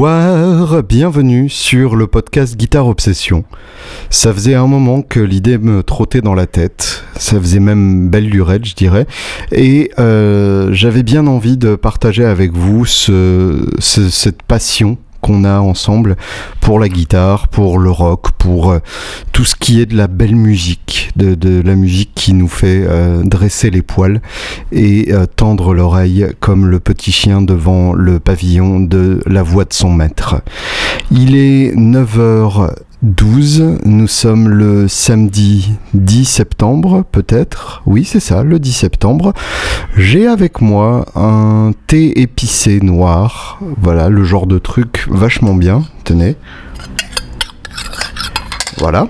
Bonsoir, bienvenue sur le podcast Guitare Obsession. Ça faisait un moment que l'idée me trottait dans la tête, ça faisait même belle lurette je dirais, et euh, j'avais bien envie de partager avec vous cette passion qu'on a ensemble pour la guitare, pour le rock, pour euh, tout ce qui est de la belle musique, de, la musique qui nous fait euh, dresser les poils et euh, tendre l'oreille comme le petit chien devant le pavillon de la voix de son maître. Il est 9h 12. Nous sommes le samedi 10 septembre, peut-être. Oui, c'est ça, le 10 septembre. J'ai avec moi un thé épicé noir. Voilà, le genre de truc vachement bien. Tenez. Voilà.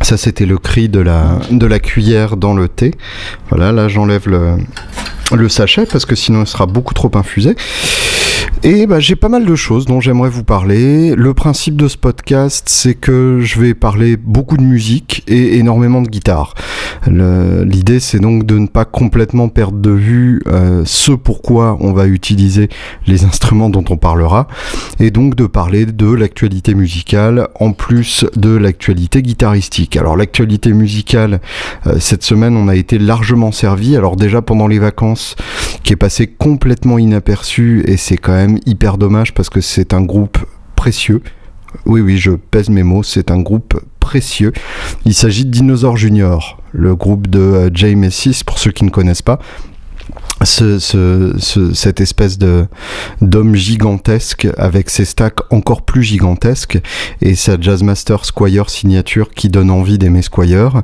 Ça, c'était le cri de la, de cuillère dans le thé. Voilà, là, j'enlève le, le sachet parce que sinon, il sera beaucoup trop infusé. Et bah, j'ai pas mal de choses dont j'aimerais vous parler. Le principe de ce podcast, c'est que je vais parler beaucoup de musique et énormément de guitare. L'idée, c'est donc de ne pas complètement perdre de vue euh, ce pourquoi on va utiliser les instruments dont on parlera, et donc de parler de l'actualité musicale en plus de l'actualité guitaristique. Alors l'actualité musicale, euh, cette semaine, on a été largement servi. Alors déjà pendant les vacances, qui est passé complètement inaperçu, et c'est quand même hyper dommage parce que c'est un groupe précieux. Oui, oui, je pèse mes mots, c'est un groupe précieux. Il s'agit de Dinosaur Junior, le groupe de euh, Jay Messis, pour ceux qui ne connaissent pas ce, cette espèce de d'homme gigantesque avec ses stacks encore plus gigantesques et sa Jazzmaster Squire signature qui donne envie d'aimer Squire.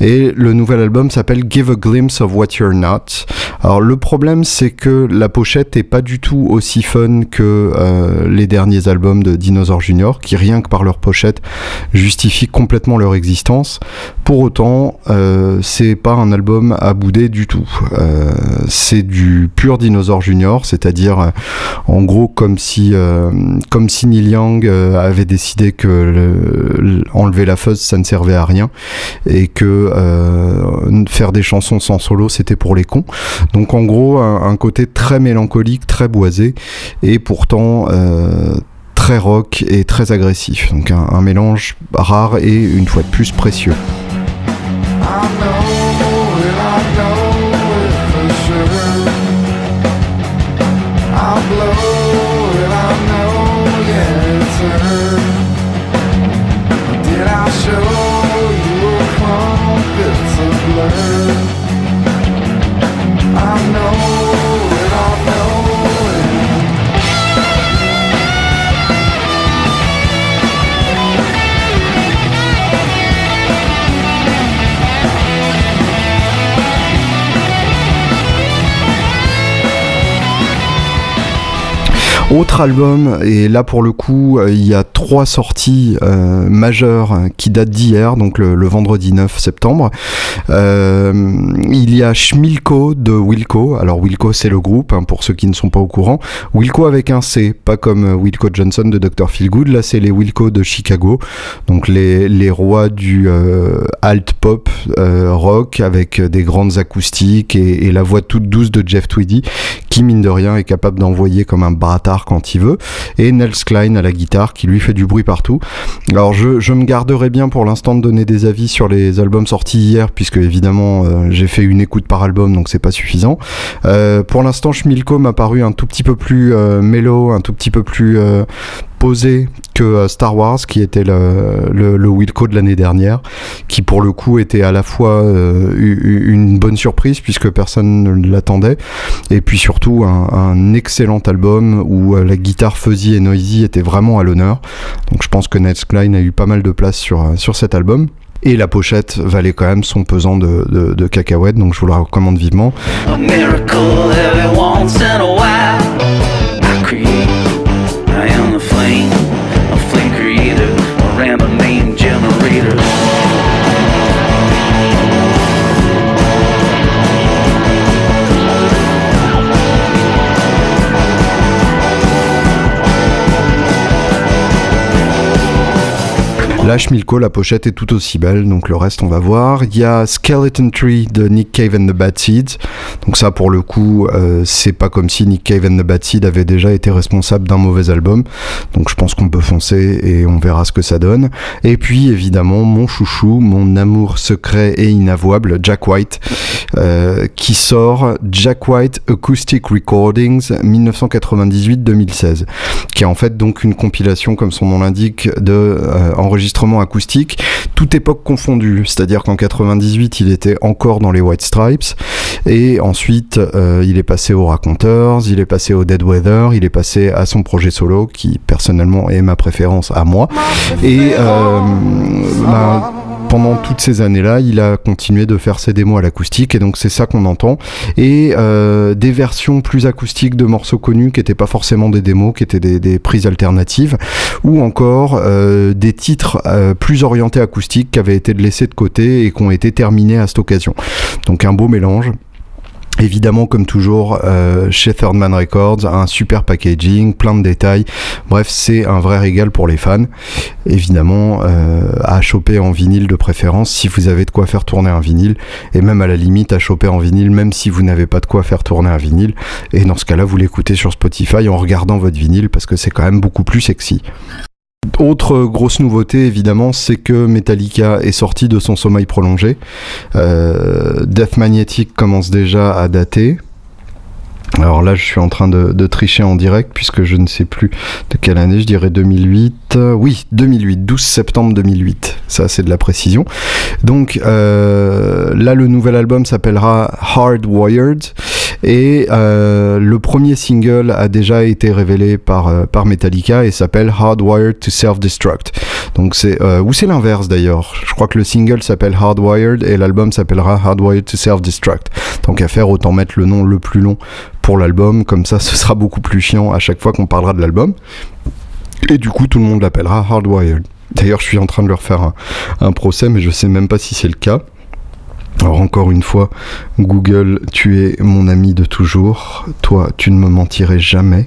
Et le nouvel album s'appelle Give a Glimpse of What You're Not. Alors le problème c'est que la pochette est pas du tout aussi fun que euh, les derniers albums de Dinosaur Junior qui rien que par leur pochette justifient complètement leur existence. Pour autant, euh, c'est pas un album à bouder du tout. Euh, c'est du pur dinosaure junior, c'est-à-dire euh, en gros comme si euh, comme si Neil Young euh, avait décidé que enlever la fuzz ça ne servait à rien et que faire des chansons sans solo c'était pour les cons. Donc en gros un, côté très mélancolique, très boisé et pourtant très rock et très agressif. Donc un mélange rare et une fois de plus précieux. Autre album, et là pour le coup, euh, il y a trois sorties euh, majeures qui datent d'hier, donc le, vendredi 9 septembre. Euh, il y a Schmilko de Wilco. Alors Wilco c'est le groupe, hein, pour ceux qui ne sont pas au courant. Wilco avec un C, pas comme Wilco Johnson de Dr. Feelgood. Là c'est les Wilco de Chicago, donc les, les rois du alt pop rock avec des grandes acoustiques et, et, la voix toute douce de Jeff Tweedy, qui mine de rien est capable d'envoyer comme un bâtard quand il veut, et Nels Klein à la guitare qui lui fait du bruit partout. Alors je, me garderai bien pour l'instant de donner des avis sur les albums sortis hier, puisque évidemment euh, j'ai fait une écoute par album, donc c'est pas suffisant. Euh, pour l'instant, Schmilko m'a paru un tout petit peu plus euh, mélo, un tout petit peu plus que euh, Star Wars, qui était le, le, Wilco de l'année dernière, qui pour le coup était à la fois euh, une bonne surprise puisque personne ne l'attendait, et puis surtout un, excellent album où euh, la guitare fuzzy et noisy était vraiment à l'honneur. Donc je pense que Ned Klein a eu pas mal de place sur, sur cet album. Et la pochette valait quand même son pesant de, de, de cacahuètes, donc je vous la recommande vivement. La pochette est tout aussi belle, donc le reste on va voir. Il y a Skeleton Tree de Nick Cave and the Bad Seeds. Donc ça pour le coup, euh, c'est pas comme si Nick Cave and the Bad Seeds avait déjà été responsable d'un mauvais album. Donc je pense qu'on peut foncer et on verra ce que ça donne. Et puis évidemment mon chouchou, mon amour secret et inavouable, Jack White, euh, qui sort Jack White Acoustic Recordings 1998-2016, qui est en fait donc une compilation, comme son nom l'indique, de euh, enregistrements acoustiques, toute époque confondue. C'est-à-dire qu'en 98, il était encore dans les White Stripes, et ensuite euh, il est passé aux Raconteurs, il est passé au Dead Weather, il est passé à son projet solo, qui personnellement est ma préférence à moi. Et euh, bah, pendant toutes ces années-là, il a continué de faire ses démos à l'acoustique et donc c'est ça qu'on entend. Et euh, des versions plus acoustiques de morceaux connus qui n'étaient pas forcément des démos, qui étaient des, prises alternatives, ou encore euh, des titres euh, plus orientés acoustiques qui avaient été laissés de côté et qui ont été terminés à cette occasion. Donc un beau mélange. Évidemment, comme toujours, euh, chez Third Man Records, un super packaging, plein de détails. Bref, c'est un vrai régal pour les fans. Évidemment, euh, à choper en vinyle de préférence si vous avez de quoi faire tourner un vinyle. Et même à la limite, à choper en vinyle, même si vous n'avez pas de quoi faire tourner un vinyle. Et dans ce cas-là, vous l'écoutez sur Spotify en regardant votre vinyle parce que c'est quand même beaucoup plus sexy. Autre grosse nouveauté, évidemment, c'est que Metallica est sorti de son sommeil prolongé. Euh, Death Magnetic commence déjà à dater. Alors là, je suis en train de, tricher en direct puisque je ne sais plus de quelle année, je dirais 2008. oui, 2008, 12 septembre 2008. Ça, c'est de la précision. Donc euh, là, le nouvel album s'appellera Hardwired et euh, le premier single a déjà été révélé par, euh, par Metallica et s'appelle Hardwired to Self-Destruct. Donc c'est ou c'est l'inverse d'ailleurs. Je crois que le single s'appelle Hardwired et l'album s'appellera Hardwired to Self-Destruct. Donc à faire, autant mettre le nom le plus long pour l'album, comme ça ce sera beaucoup plus chiant à chaque fois qu'on parlera de l'album. Et du coup tout le monde l'appellera Hardwired. D'ailleurs je suis en train de leur faire un, procès mais je sais même pas si c'est le cas. Alors encore une fois, Google, tu es mon ami de toujours. Toi, tu ne me mentirais jamais.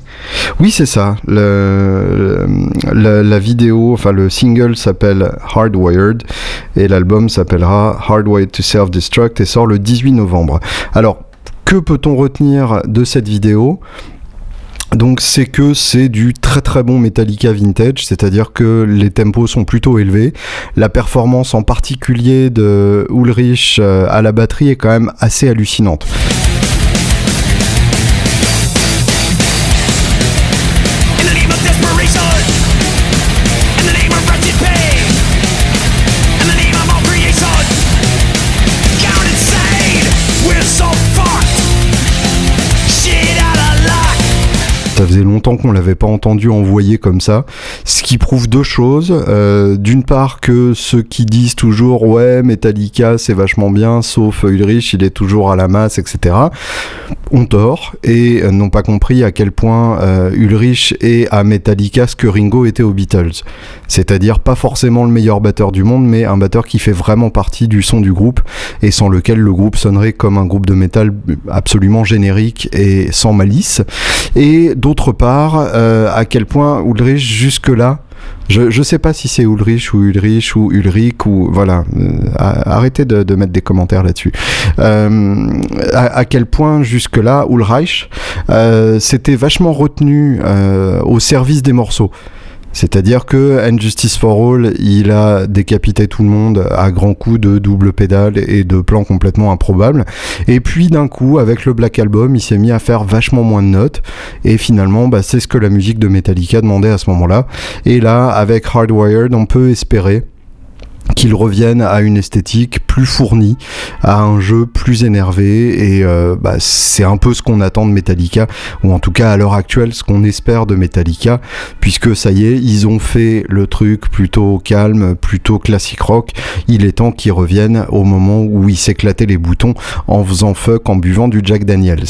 Oui, c'est ça. Le, la vidéo, enfin le single s'appelle Hardwired et l'album s'appellera Hardwired to Self-Destruct et sort le 18 novembre. Alors, que peut-on retenir de cette vidéo? Donc c'est que c'est du très très bon Metallica vintage, c'est-à-dire que les tempos sont plutôt élevés. La performance en particulier de Ulrich euh, à la batterie est quand même assez hallucinante. Longtemps qu'on l'avait pas entendu envoyer comme ça, ce qui prouve deux choses. Euh, d'une part que ceux qui disent toujours ouais Metallica c'est vachement bien, sauf Ulrich il est toujours à la masse, etc. ont tort et n'ont pas compris à quel point euh, Ulrich est à Metallica ce que Ringo était aux Beatles. C'est-à-dire pas forcément le meilleur batteur du monde, mais un batteur qui fait vraiment partie du son du groupe et sans lequel le groupe sonnerait comme un groupe de métal absolument générique et sans malice. Et d'autre part, euh, à quel point Ulrich jusque-là je ne sais pas si c'est Ulrich ou Ulrich ou Ulrich ou voilà. Euh, arrêtez de, mettre des commentaires là-dessus. Euh, à, quel point jusque-là Ulrich s'était vachement retenu au service des morceaux. C'est-à-dire que Justice for All, il a décapité tout le monde à grands coups de double pédale et de plans complètement improbables. Et puis d'un coup, avec le Black Album, il s'est mis à faire vachement moins de notes. Et finalement, bah, c'est ce que la musique de Metallica demandait à ce moment-là. Et là, avec Hardwired, on peut espérer qu'ils reviennent à une esthétique plus fournie, à un jeu plus énervé et euh, bah, c'est un peu ce qu'on attend de Metallica ou en tout cas à l'heure actuelle ce qu'on espère de Metallica puisque ça y est ils ont fait le truc plutôt calme, plutôt classique rock, il est temps qu'ils reviennent au moment où ils s'éclataient les boutons en faisant fuck en buvant du Jack Daniels.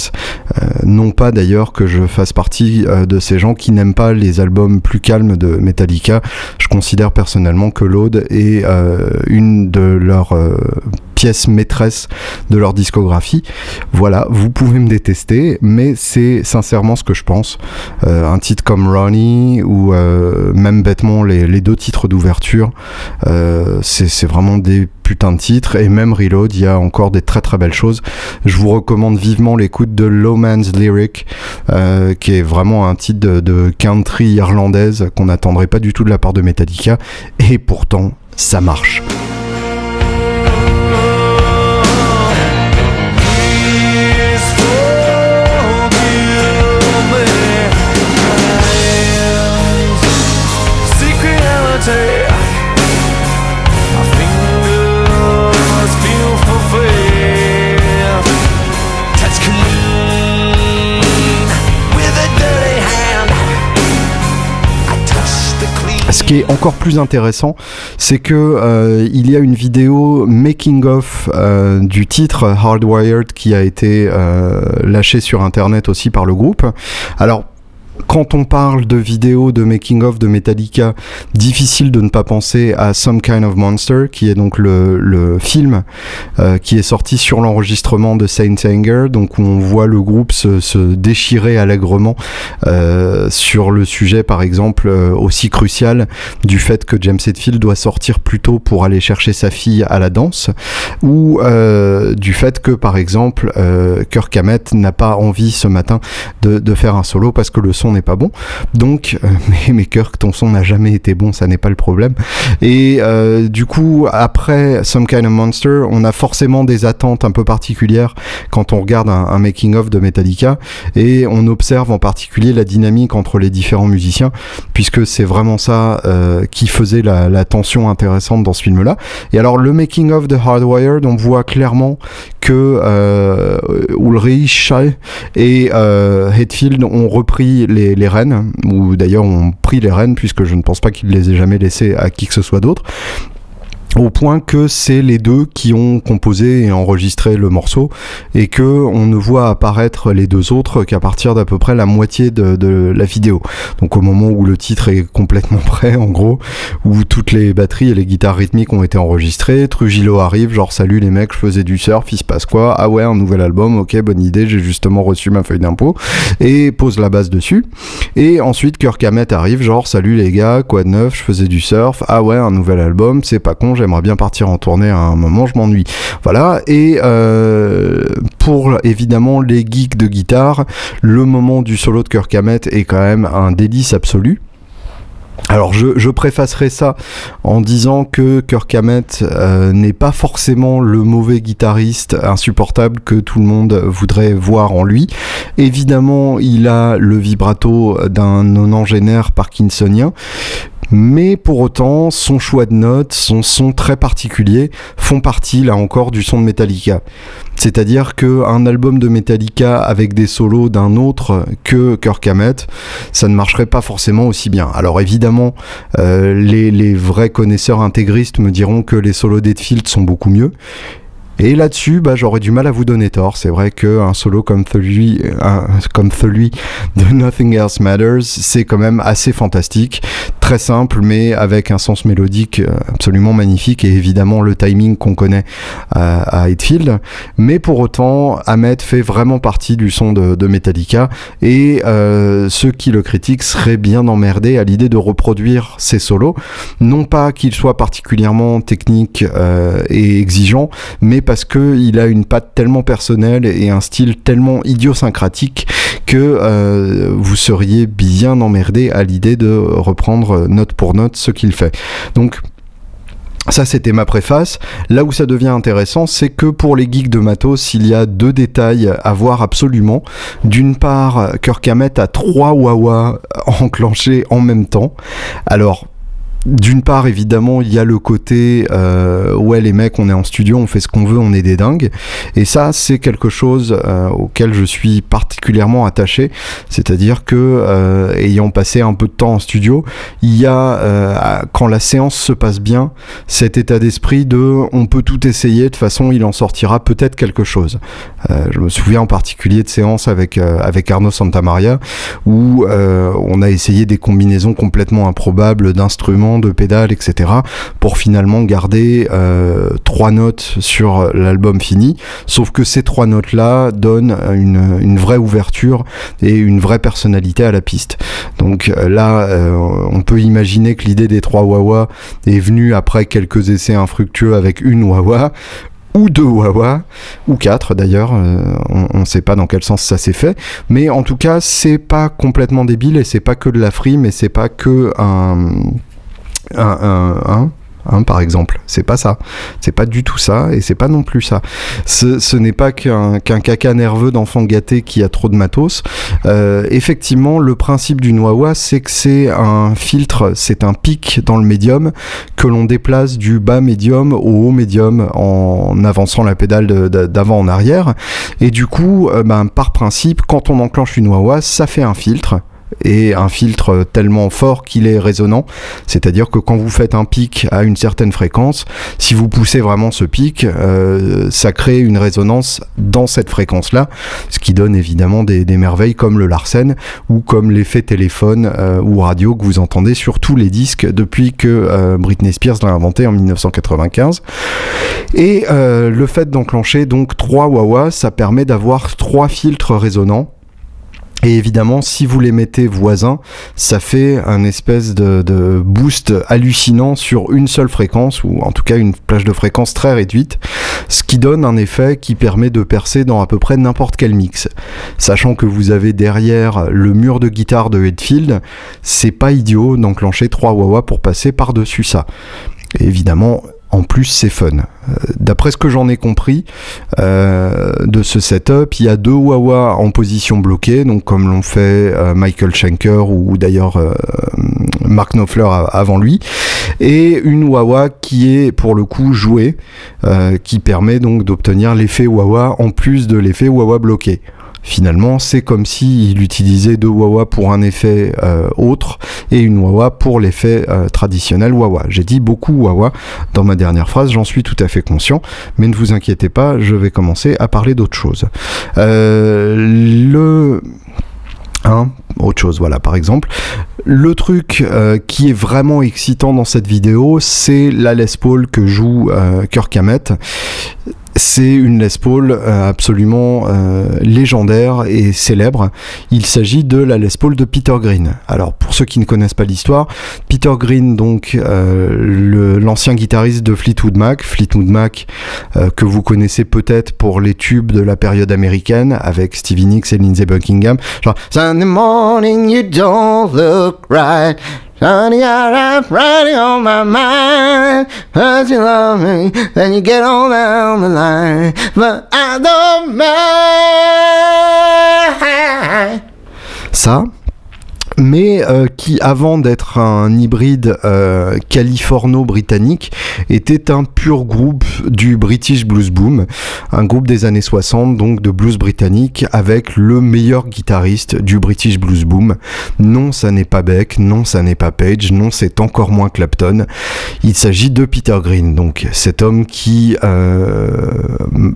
Euh, non pas d'ailleurs que je fasse partie euh, de ces gens qui n'aiment pas les albums plus calmes de Metallica, je considère personnellement que l'Aude est euh, une de leurs euh, pièces maîtresses de leur discographie. Voilà, vous pouvez me détester, mais c'est sincèrement ce que je pense. un titre comme Ronnie ou même bêtement les, deux titres d'ouverture, c'est vraiment des putain de titres et même Reload, il y a encore des très très belles choses. Je vous recommande vivement l'écoute de Low Man's Lyric, euh, qui est vraiment un titre de, country irlandaise qu'on n'attendrait pas du tout de la part de Metallica et pourtant ça marche. Ce qui est encore plus intéressant, c'est que euh, il y a une vidéo making of euh, du titre Hardwired qui a été euh, lâchée sur internet aussi par le groupe. Alors quand on parle de vidéos de making of de Metallica, difficile de ne pas penser à Some Kind of Monster, qui est donc le, film euh, qui est sorti sur l'enregistrement de Saint Anger, donc on voit le groupe se, déchirer allègrement euh, sur le sujet, par exemple, euh, aussi crucial du fait que James Hetfield doit sortir plus tôt pour aller chercher sa fille à la danse, ou du fait que, par exemple, Kirk Hammett n'a pas envie ce matin de, de faire un solo parce que le son n'est pas bon. Donc, euh, mais, mais Kirk, ton son n'a jamais été bon, ça n'est pas le problème. Et euh, du coup, après Some Kind of Monster, on a forcément des attentes un peu particulières quand on regarde un, making-of de Metallica et on observe en particulier la dynamique entre les différents musiciens, puisque c'est vraiment ça euh, qui faisait la, tension intéressante dans ce film-là. Et alors, le making-of de Hardwired, on voit clairement que Ulrich et Hetfield ont repris les, les rênes, ou d'ailleurs ont pris les rênes, puisque je ne pense pas qu'ils les aient jamais laissées à qui que ce soit d'autre au point que c'est les deux qui ont composé et enregistré le morceau et que on ne voit apparaître les deux autres qu'à partir d'à peu près la moitié de, la vidéo. Donc au moment où le titre est complètement prêt, en gros, où toutes les batteries et les guitares rythmiques ont été enregistrées, Trujillo arrive, genre salut les mecs, je faisais du surf, il se passe quoi? Ah ouais, un nouvel album, ok, bonne idée, j'ai justement reçu ma feuille d'impôt et pose la base dessus. Et ensuite Kirk arrive, genre salut les gars, quoi de neuf, je faisais du surf, ah ouais, un nouvel album, c'est pas con, j'aimerais bien partir en tournée à un moment, je m'ennuie. Voilà, et euh, pour évidemment les geeks de guitare, le moment du solo de Kirk Hammett est quand même un délice absolu. Alors je, préfacerai ça en disant que Kirk Hammett euh, n'est pas forcément le mauvais guitariste insupportable que tout le monde voudrait voir en lui. Évidemment, il a le vibrato d'un nonangénaire parkinsonien, mais pour autant, son choix de notes, son son très particulier font partie, là encore, du son de Metallica. C'est-à-dire qu'un album de Metallica avec des solos d'un autre que Kirk Hammett, ça ne marcherait pas forcément aussi bien. Alors évidemment, euh, les, vrais connaisseurs intégristes me diront que les solos d'Edfield sont beaucoup mieux. Et là-dessus, bah, j'aurais du mal à vous donner tort. C'est vrai qu'un solo comme celui, comme celui de Nothing Else Matters, c'est quand même assez fantastique, très simple, mais avec un sens mélodique euh, absolument magnifique et évidemment le timing qu'on connaît à, à Hetfield. Mais pour autant, Ahmed fait vraiment partie du son de, Metallica et euh, ceux qui le critiquent seraient bien emmerdés à l'idée de reproduire ses solos. Non pas qu'il soit particulièrement technique euh, et exigeant, mais parce qu'il a une patte tellement personnelle et un style tellement idiosyncratique que euh, vous seriez bien emmerdé à l'idée de reprendre note pour note ce qu'il fait. Donc ça, c'était ma préface. Là où ça devient intéressant, c'est que pour les geeks de matos, il y a deux détails à voir absolument. D'une part, Kirk a trois Wawa enclenchés en même temps. Alors, d'une part, évidemment, il y a le côté euh, ouais, les mecs, on est en studio, on fait ce qu'on veut, on est des dingues. Et ça, c'est quelque chose euh, auquel je suis particulièrement attaché. C'est-à-dire que, euh, ayant passé un peu de temps en studio, il y a, quand la séance se passe bien, cet état d'esprit de on peut tout essayer, de toute façon, il en sortira peut-être quelque chose. Je me souviens en particulier de séances avec, avec Arnaud Santamaria où on a essayé des combinaisons complètement improbables d'instruments de pédales, etc. pour finalement garder trois notes sur l'album fini. Sauf que ces trois notes-là donnent une, une, vraie ouverture et une vraie personnalité à la piste. Donc là, on peut imaginer que l'idée des trois wah est venue après quelques essais infructueux avec une wah ou deux Wawa, ou quatre d'ailleurs, euh, on ne sait pas dans quel sens ça s'est fait, mais en tout cas c'est pas complètement débile et c'est pas que de la frime et c'est pas que un, un, un Hein, par exemple. C'est pas ça. C'est pas du tout ça, et c'est pas non plus ça. Ce, n'est pas qu'un caca nerveux d'enfant gâté qui a trop de matos. Euh, effectivement, le principe du Wawa, c'est que c'est un filtre, c'est un pic dans le médium que l'on déplace du bas médium au haut médium en avançant la pédale d'avant en arrière. Et du coup, euh, ben, par principe, quand on enclenche une Wawa, ça fait un filtre et un filtre tellement fort qu'il est résonnant. C'est-à-dire que quand vous faites un pic à une certaine fréquence, si vous poussez vraiment ce pic, euh, ça crée une résonance dans cette fréquence-là, ce qui donne évidemment des, merveilles comme le Larsen ou comme l'effet téléphone euh, ou radio que vous entendez sur tous les disques depuis que euh, Britney Spears l'a inventé en 1995. Et le fait d'enclencher donc trois wah ça permet d'avoir trois filtres résonnants et évidemment, si vous les mettez voisins, ça fait un espèce de, boost hallucinant sur une seule fréquence, ou en tout cas une plage de fréquence très réduite, ce qui donne un effet qui permet de percer dans à peu près n'importe quel mix. Sachant que vous avez derrière le mur de guitare de Headfield, c'est pas idiot d'enclencher trois wah pour passer par-dessus ça. évidemment, en plus c'est fun. Euh, d'après ce que j'en ai compris euh, de ce setup, il y a deux wah en position bloquée, donc comme l'ont fait euh, Michael Schenker ou, d'ailleurs Mark Knopfler avant lui, et une wah qui est pour le coup jouée, qui permet donc d'obtenir l'effet wah en plus de l'effet wah bloqué. Finalement, c'est comme s'il utilisait deux wah pour un effet euh, autre et une wah pour l'effet euh, traditionnel wah J'ai dit beaucoup wah dans ma dernière phrase, j'en suis tout à fait conscient, mais ne vous inquiétez pas, je vais commencer à parler d'autre chose. Euh, le Hein, autre chose, voilà, par exemple. Le truc qui est vraiment excitant dans cette vidéo, c'est la Les Paul que joue Kirk Hammett c'est une Les Paul euh, absolument euh, légendaire et célèbre. Il s'agit de la Les Paul de Peter Green. Alors pour ceux qui ne connaissent pas l'histoire, Peter Green, donc euh, l'ancien guitariste de Fleetwood Mac, Fleetwood Mac que vous connaissez peut-être pour les tubes de la période américaine avec Stevie Nicks et Lindsey Buckingham, genre Sunday morning you don't look right. Honey, I'm riding on my mind. Cause you love me, then you get on down the line. But I don't mind. Ça, mais euh, qui avant d'être un hybride euh, californo-britannique était un pur groupe du British Blues Boom, un groupe des années 60 donc de blues britannique avec le meilleur guitariste du British Blues Boom. Non, ça n'est pas Beck, non, ça n'est pas Page, non, c'est encore moins Clapton. Il s'agit de Peter Green, donc cet homme qui, euh,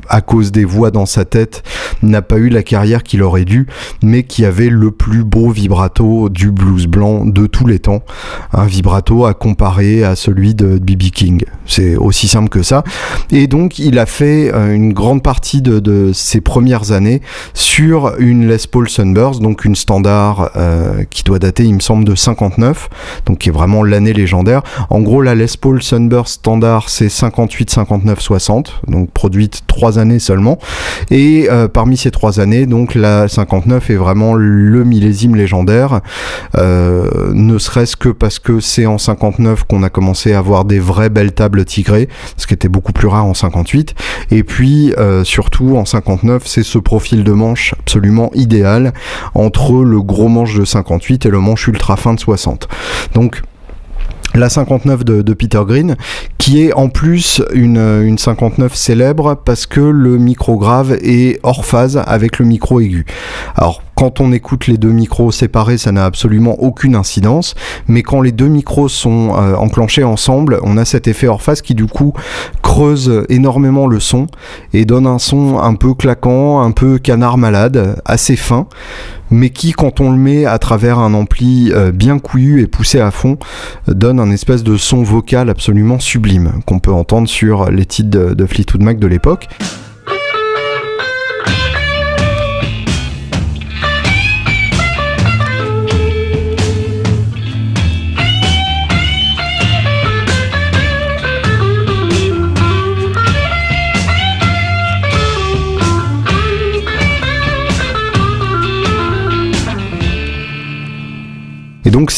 à cause des voix dans sa tête, n'a pas eu la carrière qu'il aurait dû, mais qui avait le plus beau vibrato du blues blanc de tous les temps. Un vibrato à comparer à celui de B.B. King. C'est aussi simple que ça. Et donc, il a fait euh, une grande partie de, ses premières années sur une Les Paul Sunburst, donc une standard euh, qui doit dater, il me semble, de 59, donc qui est vraiment l'année légendaire. En gros, la Les Paul Sunburst standard, c'est 58, 59, 60, donc produite trois années seulement. Et euh, parmi ces trois années, donc la 59 est vraiment le millésime légendaire. Euh, ne serait-ce que parce que c'est en 59 qu'on a commencé à avoir des vraies belles tables tigrées, ce qui était beaucoup plus rare en 58. Et puis euh, surtout en 59, c'est ce profil de manche absolument idéal entre le gros manche de 58 et le manche ultra fin de 60. Donc la 59 de, Peter Green, qui est en plus une, une 59 célèbre parce que le micro grave est hors phase avec le micro aigu. Quand on écoute les deux micros séparés, ça n'a absolument aucune incidence, mais quand les deux micros sont euh, enclenchés ensemble, on a cet effet hors face qui du coup creuse énormément le son et donne un son un peu claquant, un peu canard malade, assez fin mais qui, quand on le met à travers un ampli euh, bien couillu et poussé à fond, donne un espèce de son vocal absolument sublime qu'on peut entendre sur les titres de Fleetwood Mac de l'époque.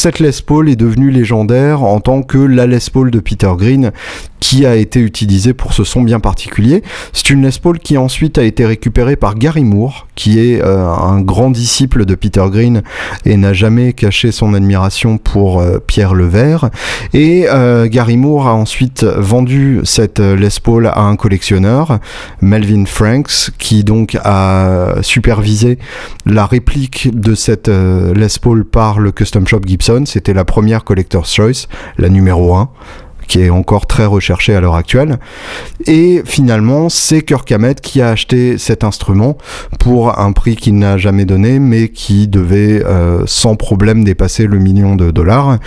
Cette Les Paul est devenue légendaire en tant que la Les Paul de Peter Green qui a été utilisée pour ce son bien particulier. C'est une Les Paul qui ensuite a été récupérée par Gary Moore, qui est euh, un grand disciple de Peter Green et n'a jamais caché son admiration pour euh, Pierre Levert. Et euh, Gary Moore a ensuite vendu cette Les Paul à un collectionneur, Melvin Franks, qui donc a supervisé la réplique de cette Les Paul par le Custom Shop Gibson. C'était la première Collector's Choice, la numéro 1 qui est encore très recherché à l'heure actuelle. Et finalement, c'est Kirk Hammett qui a acheté cet instrument pour un prix qu'il n'a jamais donné, mais qui devait euh, sans problème dépasser le million de dollars.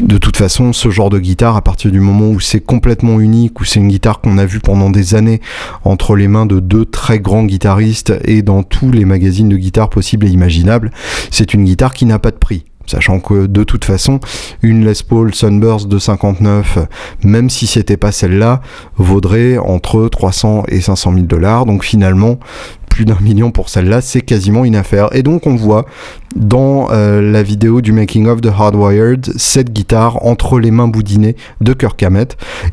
De toute façon, ce genre de guitare, à partir du moment où c'est complètement unique, où c'est une guitare qu'on a vue pendant des années entre les mains de deux très grands guitaristes et dans tous les magazines de guitare possibles et imaginables, c'est une guitare qui n'a pas de prix. Sachant que de toute façon, une Les Paul Sunburst de 59, même si c'était pas celle-là, vaudrait entre 300 et 500 000 dollars. Donc finalement, plus d'un million pour celle-là, c'est quasiment une affaire. Et donc on voit dans euh, la vidéo du making of de Hardwired cette guitare entre les mains boudinées de Kirk.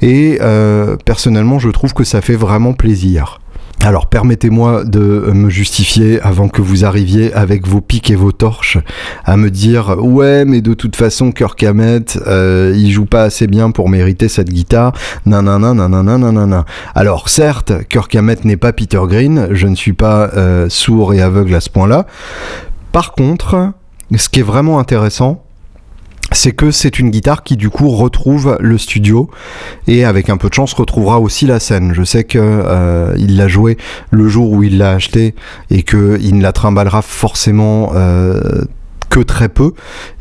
Et euh, personnellement, je trouve que ça fait vraiment plaisir. Alors permettez-moi de me justifier avant que vous arriviez avec vos pics et vos torches à me dire ouais mais de toute façon Kirk Hammett euh, il joue pas assez bien pour mériter cette guitare nanana nanana nanana. Alors certes Kirk Hammett n'est pas Peter Green, je ne suis pas euh, sourd et aveugle à ce point-là. Par contre, ce qui est vraiment intéressant, c'est que c'est une guitare qui du coup retrouve le studio et avec un peu de chance retrouvera aussi la scène. Je sais que euh, il l'a joué le jour où il l'a acheté et que il ne la trimballera forcément euh, que très peu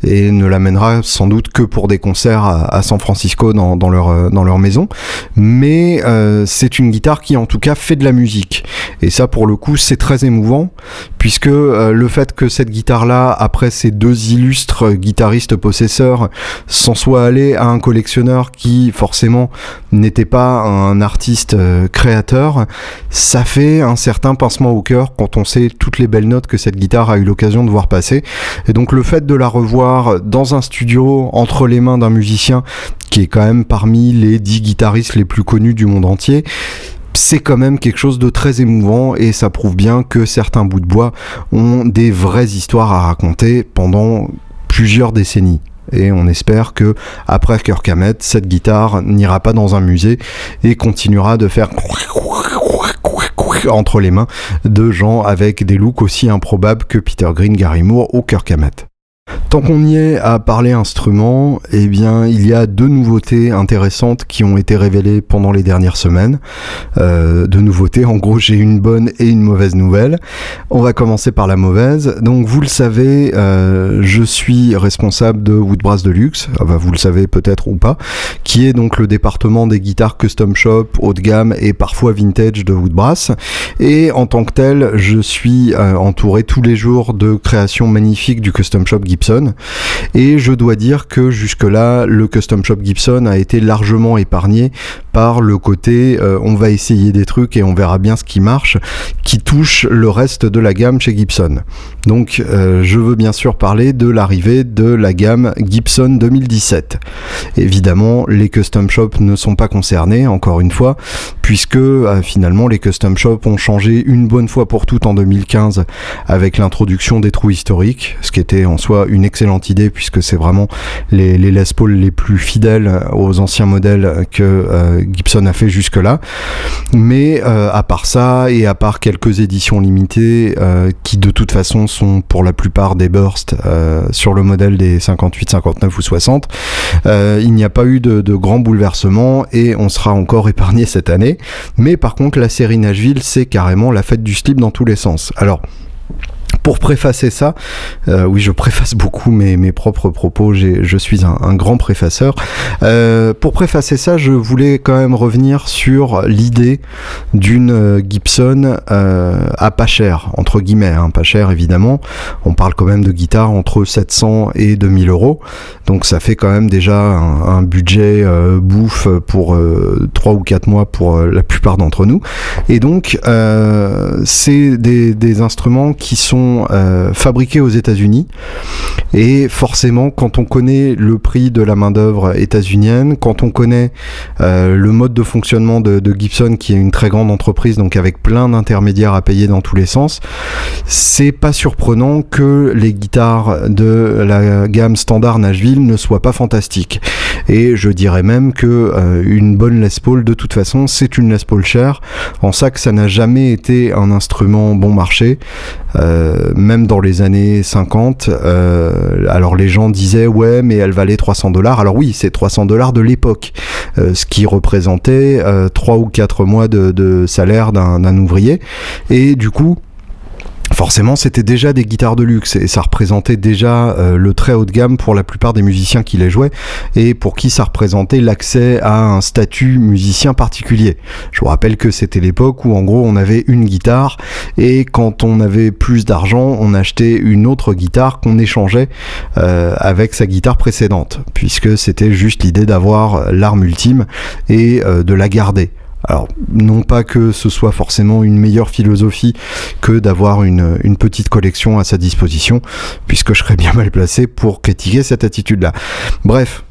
et ne l'amènera sans doute que pour des concerts à, San Francisco dans, leur, euh, dans leur maison. Mais euh, c'est une guitare qui en tout cas fait de la musique. Et ça pour le coup c'est très émouvant puisque euh, le fait que cette guitare-là, après ces deux illustres guitaristes possesseurs, s'en soit allé à un collectionneur qui forcément n'était pas un artiste créateur, ça fait un certain pincement au cœur quand on sait toutes les belles notes que cette guitare a eu l'occasion de voir passer. Et donc donc le fait de la revoir dans un studio entre les mains d'un musicien qui est quand même parmi les dix guitaristes les plus connus du monde entier, c'est quand même quelque chose de très émouvant et ça prouve bien que certains bouts de bois ont des vraies histoires à raconter pendant plusieurs décennies. Et on espère que après Kirk Hammett, cette guitare n'ira pas dans un musée et continuera de faire entre les mains de gens avec des looks aussi improbables que Peter Green, Gary Moore ou Kirk. Tant qu'on y est à parler instruments, eh bien, il y a deux nouveautés intéressantes qui ont été révélées pendant les dernières semaines. Euh, deux nouveautés, en gros, j'ai une bonne et une mauvaise nouvelle. On va commencer par la mauvaise. Donc, vous le savez, euh, je suis responsable de Woodbrass Deluxe, enfin, vous le savez peut-être ou pas, qui est donc le département des guitares custom shop, haut de gamme et parfois vintage de Woodbrass. Et en tant que tel, je suis euh, entouré tous les jours de créations magnifiques du custom shop Et je dois dire que jusque-là, le Custom Shop Gibson a été largement épargné par le côté euh, on va essayer des trucs et on verra bien ce qui marche, qui touche le reste de la gamme chez Gibson. Donc euh, je veux bien sûr parler de l'arrivée de la gamme Gibson 2017. Évidemment, les custom shops ne sont pas concernés, encore une fois, puisque euh, finalement les custom shops ont changé une bonne fois pour toutes en 2015 avec l'introduction des trous historiques, ce qui était en soi une excellente idée puisque c'est vraiment les, les Les Paul les plus fidèles aux anciens modèles que Gibson a fait jusque-là. Mais à part ça et à part quelques éditions limitées qui de toute façon sont pour la plupart des bursts sur le modèle des 58, 59 ou 60, il n'y a pas eu de, de grands bouleversements et on sera encore épargné cette année. Mais par contre, la série Nashville, c'est carrément la fête du slip dans tous les sens. Alors, pour préfacer ça, euh, oui, je préface beaucoup mes, mes propres propos, je suis un, grand préfaceur. Euh, pour préfacer ça, je voulais quand même revenir sur l'idée d'une euh, Gibson à pas cher, entre guillemets, hein, pas cher évidemment. On parle quand même de guitare entre 700 et 2000 euros, donc ça fait quand même déjà un, budget bouffe pour 3 ou 4 mois pour la plupart d'entre nous. Et donc, c'est des, des instruments qui sont euh, fabriqués aux États-Unis. Et forcément, quand on connaît le prix de la main-d'œuvre états-unienne, quand on connaît euh, le mode de fonctionnement de, Gibson, qui est une très grande entreprise, donc avec plein d'intermédiaires à payer dans tous les sens, c'est pas surprenant que les guitares de la gamme standard Nashville ne soient pas fantastiques. Et je dirais même que euh, une bonne Les Paul, de toute façon, c'est une Les Paul chère, en ça que ça n'a jamais été un instrument bon marché. Euh, même dans les années 50, euh, alors les gens disaient ouais mais elle valait 300 dollars. Alors oui, c'est 300 dollars de l'époque, euh, ce qui représentait 3 ou 4 mois de, de salaire d'un ouvrier. Et du coup, forcément c'était déjà des guitares de luxe et ça représentait déjà euh, le très haut de gamme pour la plupart des musiciens qui les jouaient et pour qui ça représentait l'accès à un statut musicien particulier. Je vous rappelle que c'était l'époque où en gros on avait une guitare et quand on avait plus d'argent on achetait une autre guitare qu'on échangeait euh, avec sa guitare précédente puisque c'était juste l'idée d'avoir l'arme ultime et euh, de la garder. Alors, non pas que ce soit forcément une meilleure philosophie que d'avoir une, une, petite collection à sa disposition, puisque je serais bien mal placé pour critiquer cette attitude-là. Bref,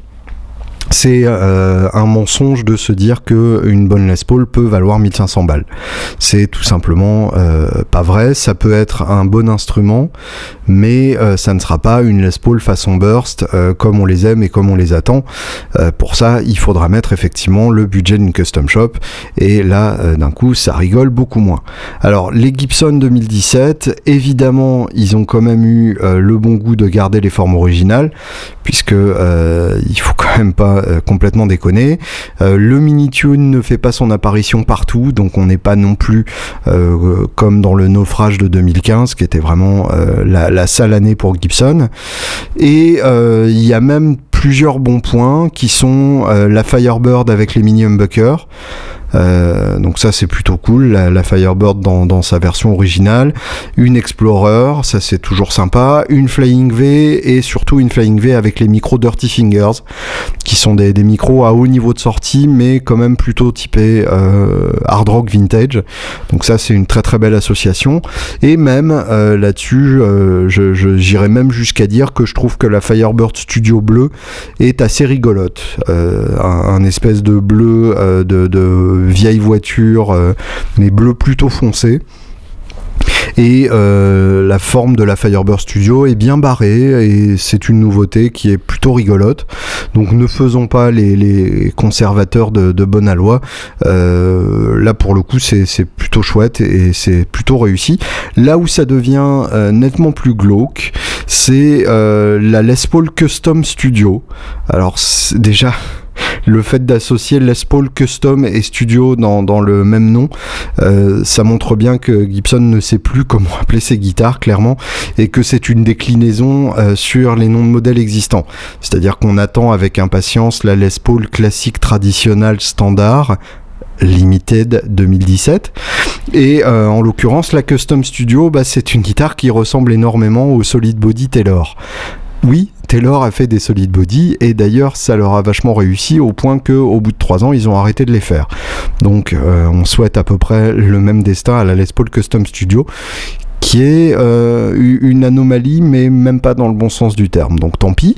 c'est euh, un mensonge de se dire que une bonne Les Paul peut valoir 1500 balles. C'est tout simplement euh, pas vrai. Ça peut être un bon instrument, mais euh, ça ne sera pas une Les Paul façon burst comme on les aime et comme on les attend. pour ça, il faudra mettre effectivement le budget d'une custom shop. Et là, d'un coup, ça rigole beaucoup moins. Alors, les Gibson 2017, évidemment, ils ont quand même eu le bon goût de garder les formes originales, puisque il faut quand même pas euh, complètement déconné. Euh, le mini-tune ne fait pas son apparition partout, donc on n'est pas non plus euh, comme dans le naufrage de 2015, qui était vraiment la, la, sale année pour Gibson. Et il y a même plusieurs bons points qui sont la Firebird avec les mini humbuckers. Euh, donc ça c'est plutôt cool, la, Firebird dans, sa version originale, une Explorer, ça c'est toujours sympa, une Flying V et surtout une Flying V avec les micros Dirty Fingers, qui sont des, micros à haut niveau de sortie mais quand même plutôt typés euh, hard rock vintage. Donc ça c'est une très très belle association. Et même euh, là-dessus, j'irais même jusqu'à dire que je trouve que la Firebird Studio bleu est assez rigolote. Un, espèce de bleu de voiture, euh, mais bleu plutôt foncé. Et euh, la forme de la Firebird Studio est bien barrée et c'est une nouveauté qui est plutôt rigolote. Donc ne faisons pas les, conservateurs de, de bonne aloi. Euh, là pour le coup c'est plutôt chouette et c'est plutôt réussi. Là où ça devient nettement plus glauque, c'est la Les Paul Custom Studio. Alors déjà le fait d'associer Les Paul Custom et Studio dans, dans le même nom, euh, ça montre bien que Gibson ne sait plus comment appeler ses guitares, clairement, et que c'est une déclinaison euh, sur les noms de modèles existants. C'est-à-dire qu'on attend avec impatience la Les Paul classique traditionnelle standard, Limited 2017. Et euh, en l'occurrence, la Custom Studio, bah, c'est une guitare qui ressemble énormément au Solid Body Taylor. Oui, Taylor a fait des solid body et d'ailleurs ça leur a vachement réussi au point que au bout de trois ans ils ont arrêté de les faire. Donc euh, on souhaite à peu près le même destin à la Les Paul Custom Studio qui est euh, une anomalie, mais même pas dans le bon sens du terme, donc tant pis.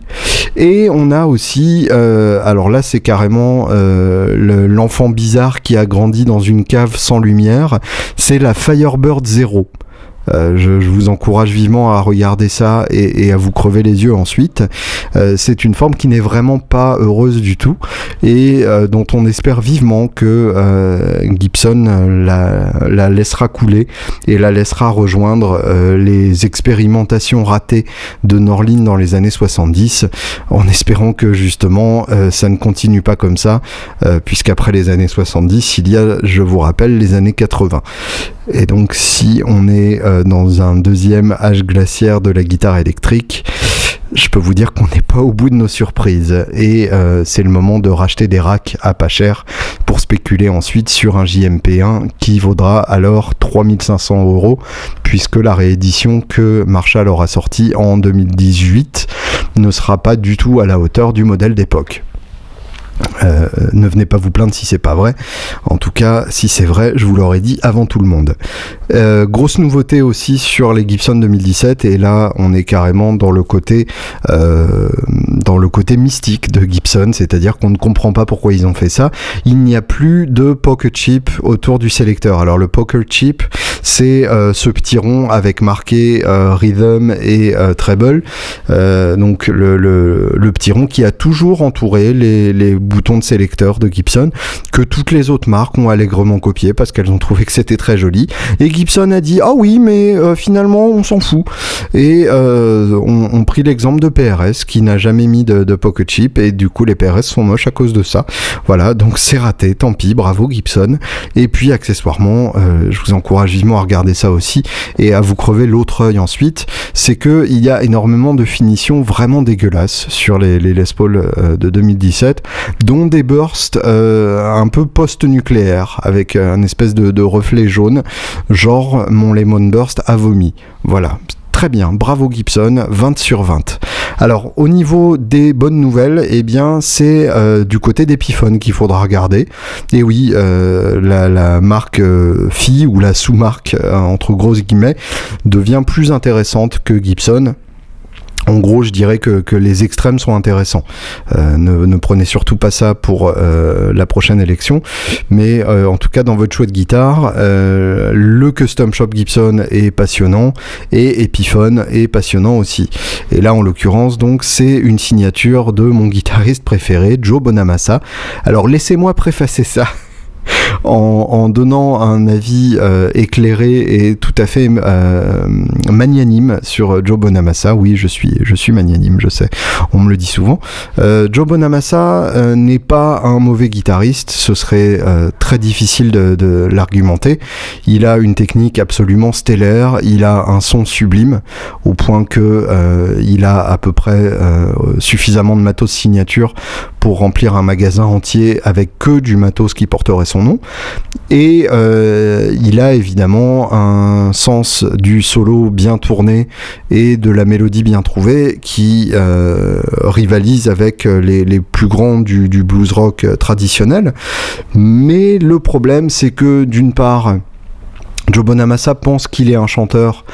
Et on a aussi, euh, alors là c'est carrément l'enfant bizarre qui a grandi dans une cave sans lumière, c'est la Firebird Zero. Je, vous encourage vivement à regarder ça et, à vous crever les yeux ensuite. c'est une forme qui n'est vraiment pas heureuse du tout et dont on espère vivement que Gibson la, la, laissera couler et la laissera rejoindre les expérimentations ratées de Norlin dans les années 70 en espérant que justement ça ne continue pas comme ça puisqu'après les années 70 il y a je vous rappelle les années 80 et donc si on est euh, dans un deuxième âge glaciaire de la guitare électrique, je peux vous dire qu'on n'est pas au bout de nos surprises. Et euh, c'est le moment de racheter des racks à pas cher pour spéculer ensuite sur un JMP1 qui vaudra alors 3500 euros puisque la réédition que Marshall aura sortie en 2018 ne sera pas du tout à la hauteur du modèle d'époque. Euh, ne venez pas vous plaindre si c'est pas vrai. En tout cas, si c'est vrai, je vous l'aurais dit avant tout le monde. Euh, grosse nouveauté aussi sur les Gibson 2017 et là on est carrément dans le côté euh, dans le côté mystique de Gibson, c'est-à-dire qu'on ne comprend pas pourquoi ils ont fait ça. Il n'y a plus de pocket chip autour du sélecteur. Alors le pocket chip, c'est ce petit rond avec marqué rhythm et treble. donc le, le, petit rond qui a toujours entouré les, les bouton de sélecteur de Gibson que toutes les autres marques ont allègrement copié parce qu'elles ont trouvé que c'était très joli. Et Gibson a dit ah oui mais euh, finalement on s'en fout. Et euh, on, pris l'exemple de PRS qui n'a jamais mis de, pocket chip et du coup les PRS sont moches à cause de ça. Voilà donc c'est raté, tant pis, bravo Gibson. Et puis accessoirement, euh, je vous encourage vivement à regarder ça aussi et à vous crever l'autre œil ensuite. C'est que il y a énormément de finitions vraiment dégueulasses sur les, les Les Paul de 2017 dont des bursts euh, un peu post-nucléaires, avec un espèce de, reflet jaune, genre mon Lemon Burst a vomi. Voilà, Très bien, bravo Gibson, 20 sur 20. Alors au niveau des bonnes nouvelles, eh bien c'est euh, du côté d'Epiphone qu'il faudra regarder. Et oui, euh, la, marque fille ou la sous-marque entre grosses guillemets devient plus intéressante que Gibson en gros, je dirais que, que, les extrêmes sont intéressants. Euh, ne, ne, prenez surtout pas ça pour euh, la prochaine élection, mais euh, en tout cas dans votre choix de guitare, le custom shop Gibson est passionnant et Epiphone est passionnant aussi. Et là, en l'occurrence, donc, c'est une signature de mon guitariste préféré, Joe Bonamassa. Alors, laissez-moi préfacer ça en, donnant un avis euh, éclairé et tout à fait euh, magnanime sur Joe Bonamassa. Oui, je suis, je suis magnanime, je sais, on me le dit souvent. Euh, Joe Bonamassa n'est pas un mauvais guitariste, ce serait très difficile de, l'argumenter. Il a une technique absolument stellaire, il a un son sublime, au point que il a à peu près suffisamment de matos signature pour remplir un magasin entier avec que du matos qui porterait son nom. Et euh, il a évidemment un sens du solo bien tourné et de la mélodie bien trouvée qui euh, rivalise avec les, plus grands du, du blues rock traditionnel. Mais le problème, c'est que d'une part, Joe Bonamassa pense qu'il est un chanteur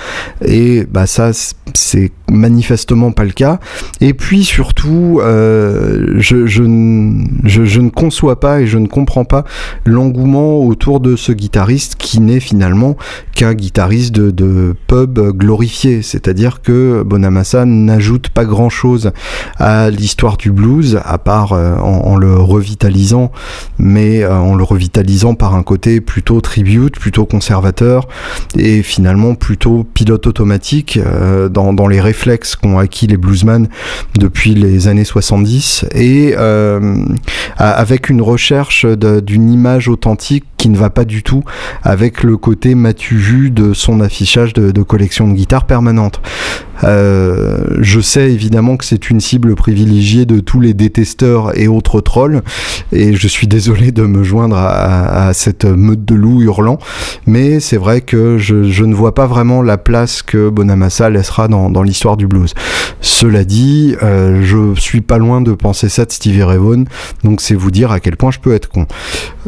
et bah ça c'est manifestement pas le cas. Et puis surtout, euh, je, ne conçois pas et je ne comprends pas l'engouement autour de ce guitariste qui n'est finalement qu'un guitariste de, pub glorifié. C'est-à-dire que Bonamassa n'ajoute pas grand-chose à l'histoire du blues, à part euh, en, le revitalisant, mais euh, en le revitalisant par un côté plutôt tribute, plutôt conservateur et finalement plutôt pilote automatique dans, les réflexes qu'ont acquis les bluesman depuis les années 70 et euh, avec une recherche d'une image authentique qui ne va pas du tout avec le côté matu vu de son affichage de, de collection de guitares permanente. Euh, je sais évidemment que c'est une cible privilégiée de tous les détesteurs et autres trolls, et je suis désolé de me joindre à, cette meute de loups hurlant, mais c'est vrai que je, ne vois pas vraiment la place que Bonamassa laissera dans, l'histoire du blues. Cela dit, euh, je suis pas loin de penser ça de Stevie Ray donc c'est vous dire à quel point je peux être con.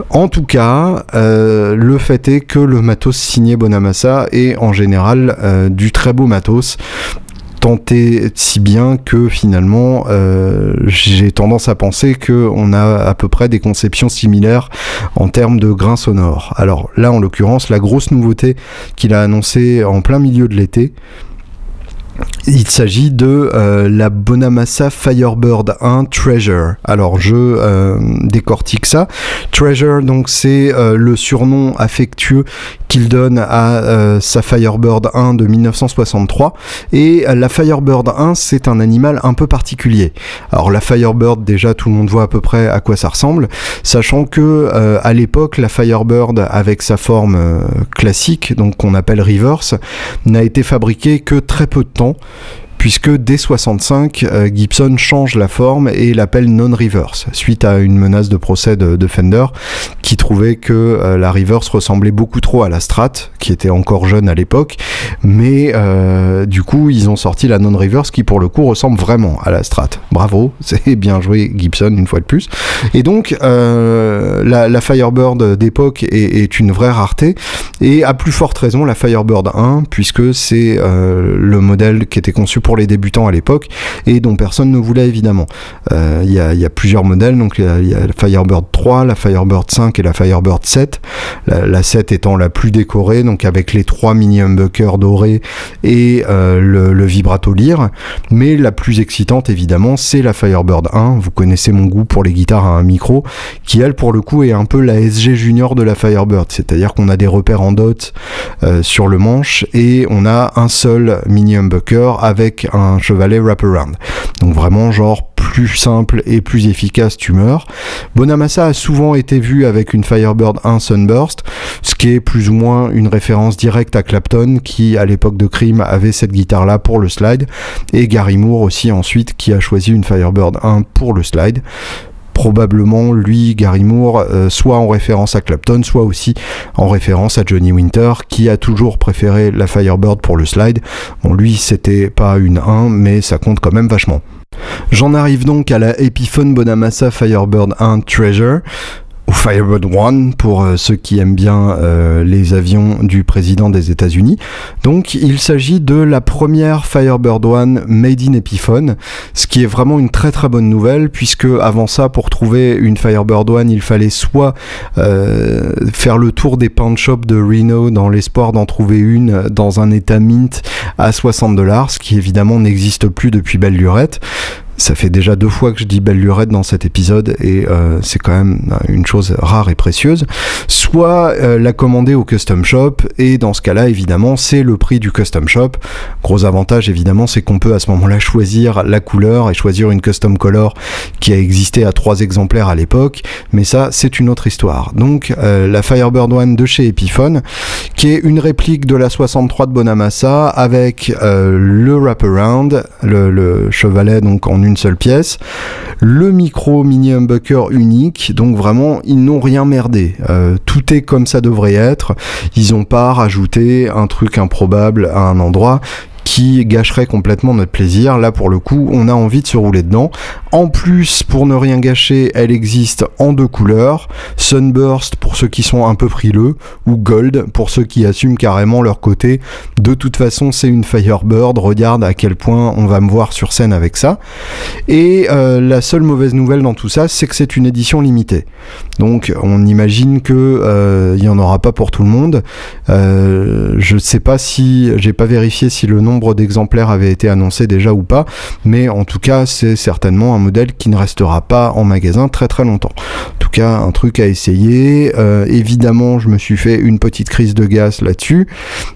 En tout cas, euh, le fait est que le matos signé Bonamassa est en général du très beau matos tenté si bien que finalement j'ai tendance à penser qu'on a à peu près des conceptions similaires en termes de grains sonores. Alors là en l'occurrence la grosse nouveauté qu'il a annoncé en plein milieu de l'été, il s'agit de euh, la Bonamassa Firebird 1 Treasure. Alors je euh, décortique ça. Treasure, donc c'est euh, le surnom affectueux qu'il donne à sa Firebird 1 de 1963. Et la Firebird 1, c'est un animal un peu particulier. Alors la Firebird, déjà tout le monde voit à peu près à quoi ça ressemble, sachant que à l'époque la Firebird avec sa forme classique, donc qu'on appelle reverse, n'a été fabriquée que très peu de temps temps puisque dès 65, euh, Gibson change la forme et l'appelle non-reverse, suite à une menace de procès de, Fender, qui trouvait que euh, la reverse ressemblait beaucoup trop à la Strat, qui était encore jeune à l'époque, mais euh, du coup, ils ont sorti la non-reverse, qui pour le coup ressemble vraiment à la Strat. Bravo, c'est bien joué Gibson, une fois de plus. Et donc, la, Firebird d'époque est, une vraie rareté, et à plus forte raison, la Firebird 1, puisque c'est le modèle qui était conçu pour les débutants à l'époque et dont personne ne voulait évidemment. Euh, il y, a, plusieurs modèles, donc il y, a la Firebird 3, la Firebird 5 et la Firebird 7. La, 7 étant la plus décorée, donc avec les trois mini humbuckers dorés et euh, le, vibrato lyre. Mais la plus excitante évidemment, c'est la Firebird 1. Vous connaissez mon goût pour les guitares à un micro, qui elle pour le coup est un peu la SG Junior de la Firebird, c'est-à-dire qu'on a des repères en dot euh, sur le manche et on a un seul mini humbucker avec un chevalet wraparound. Donc vraiment genre plus simple et plus efficace tu meurs. Bonamassa a souvent été vu avec une Firebird 1 Sunburst, ce qui est plus ou moins une référence directe à Clapton qui à l'époque de Cream avait cette guitare là pour le slide et Gary Moore aussi ensuite qui a choisi une Firebird 1 pour le slide probablement lui, Gary Moore, euh, soit en référence à Clapton, soit aussi en référence à Johnny Winter, qui a toujours préféré la Firebird pour le slide. Bon, lui, c'était pas une 1, mais ça compte quand même vachement. J'en arrive donc à la Epiphone Bonamassa Firebird 1 Treasure Firebird One pour euh, ceux qui aiment bien euh, les avions du président des États-Unis. Donc il s'agit de la première Firebird One made in Epiphone, ce qui est vraiment une très très bonne nouvelle puisque avant ça pour trouver une Firebird One il fallait soit euh, faire le tour des pawn shops de Reno dans l'espoir d'en trouver une dans un état mint à 60 dollars, ce qui évidemment n'existe plus depuis belle lurette, ça fait déjà deux fois que je dis belle lurette dans cet épisode et euh, c'est quand même une chose rare et précieuse. Soit euh, la commander au custom shop et dans ce cas-là évidemment c'est le prix du custom shop. Gros avantage évidemment c'est qu'on peut à ce moment-là choisir la couleur et choisir une custom color qui a existé à trois exemplaires à l'époque, mais ça c'est une autre histoire. Donc euh, la Firebird One de chez Epiphone qui est une réplique de la 63 de Bonamassa avec le wraparound, le, le chevalet donc en une seule pièce. Le micro mini humbucker unique, donc vraiment ils n'ont rien merdé. Euh, tout est comme ça devrait être. Ils n'ont pas rajouté un truc improbable à un endroit qui gâcherait complètement notre plaisir. Là, pour le coup, on a envie de se rouler dedans. En plus, pour ne rien gâcher, elle existe en deux couleurs. Sunburst pour ceux qui sont un peu frileux, ou Gold pour ceux qui assument carrément leur côté. De toute façon, c'est une Firebird. Regarde à quel point on va me voir sur scène avec ça. Et euh, la seule mauvaise nouvelle dans tout ça, c'est que c'est une édition limitée. Donc, on imagine que euh, il y en aura pas pour tout le monde. Euh, je sais pas si, j'ai pas vérifié si le nom nombre d'exemplaires avait été annoncé déjà ou pas, mais en tout cas c'est certainement un modèle qui ne restera pas en magasin très très longtemps. En tout cas un truc à essayer. Euh, évidemment je me suis fait une petite crise de gaz là-dessus.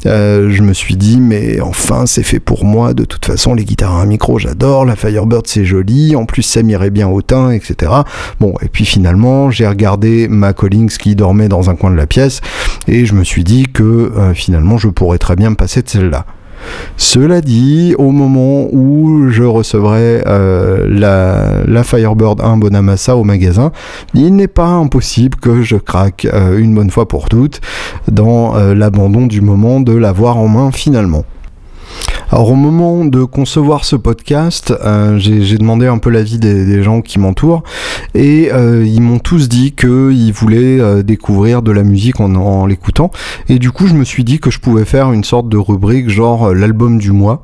Je me suis dit mais enfin c'est fait pour moi de toute façon les guitares à micro j'adore, la Firebird c'est joli, en plus ça m'irait bien au teint etc. Bon et puis finalement j'ai regardé ma Collins qui dormait dans un coin de la pièce et je me suis dit que euh, finalement je pourrais très bien me passer de celle-là. Cela dit, au moment où je recevrai euh, la, Firebird 1 Bonamassa au magasin, il n'est pas impossible que je craque euh, une bonne fois pour toutes dans l'abandon du moment de l'avoir en main finalement. Alors au moment de concevoir ce podcast, euh, j'ai demandé un peu l'avis des, gens qui m'entourent et euh, ils m'ont tous dit qu'ils voulaient euh, découvrir de la musique en l'écoutant et du coup je me suis dit que je pouvais faire une sorte de rubrique genre l'album du mois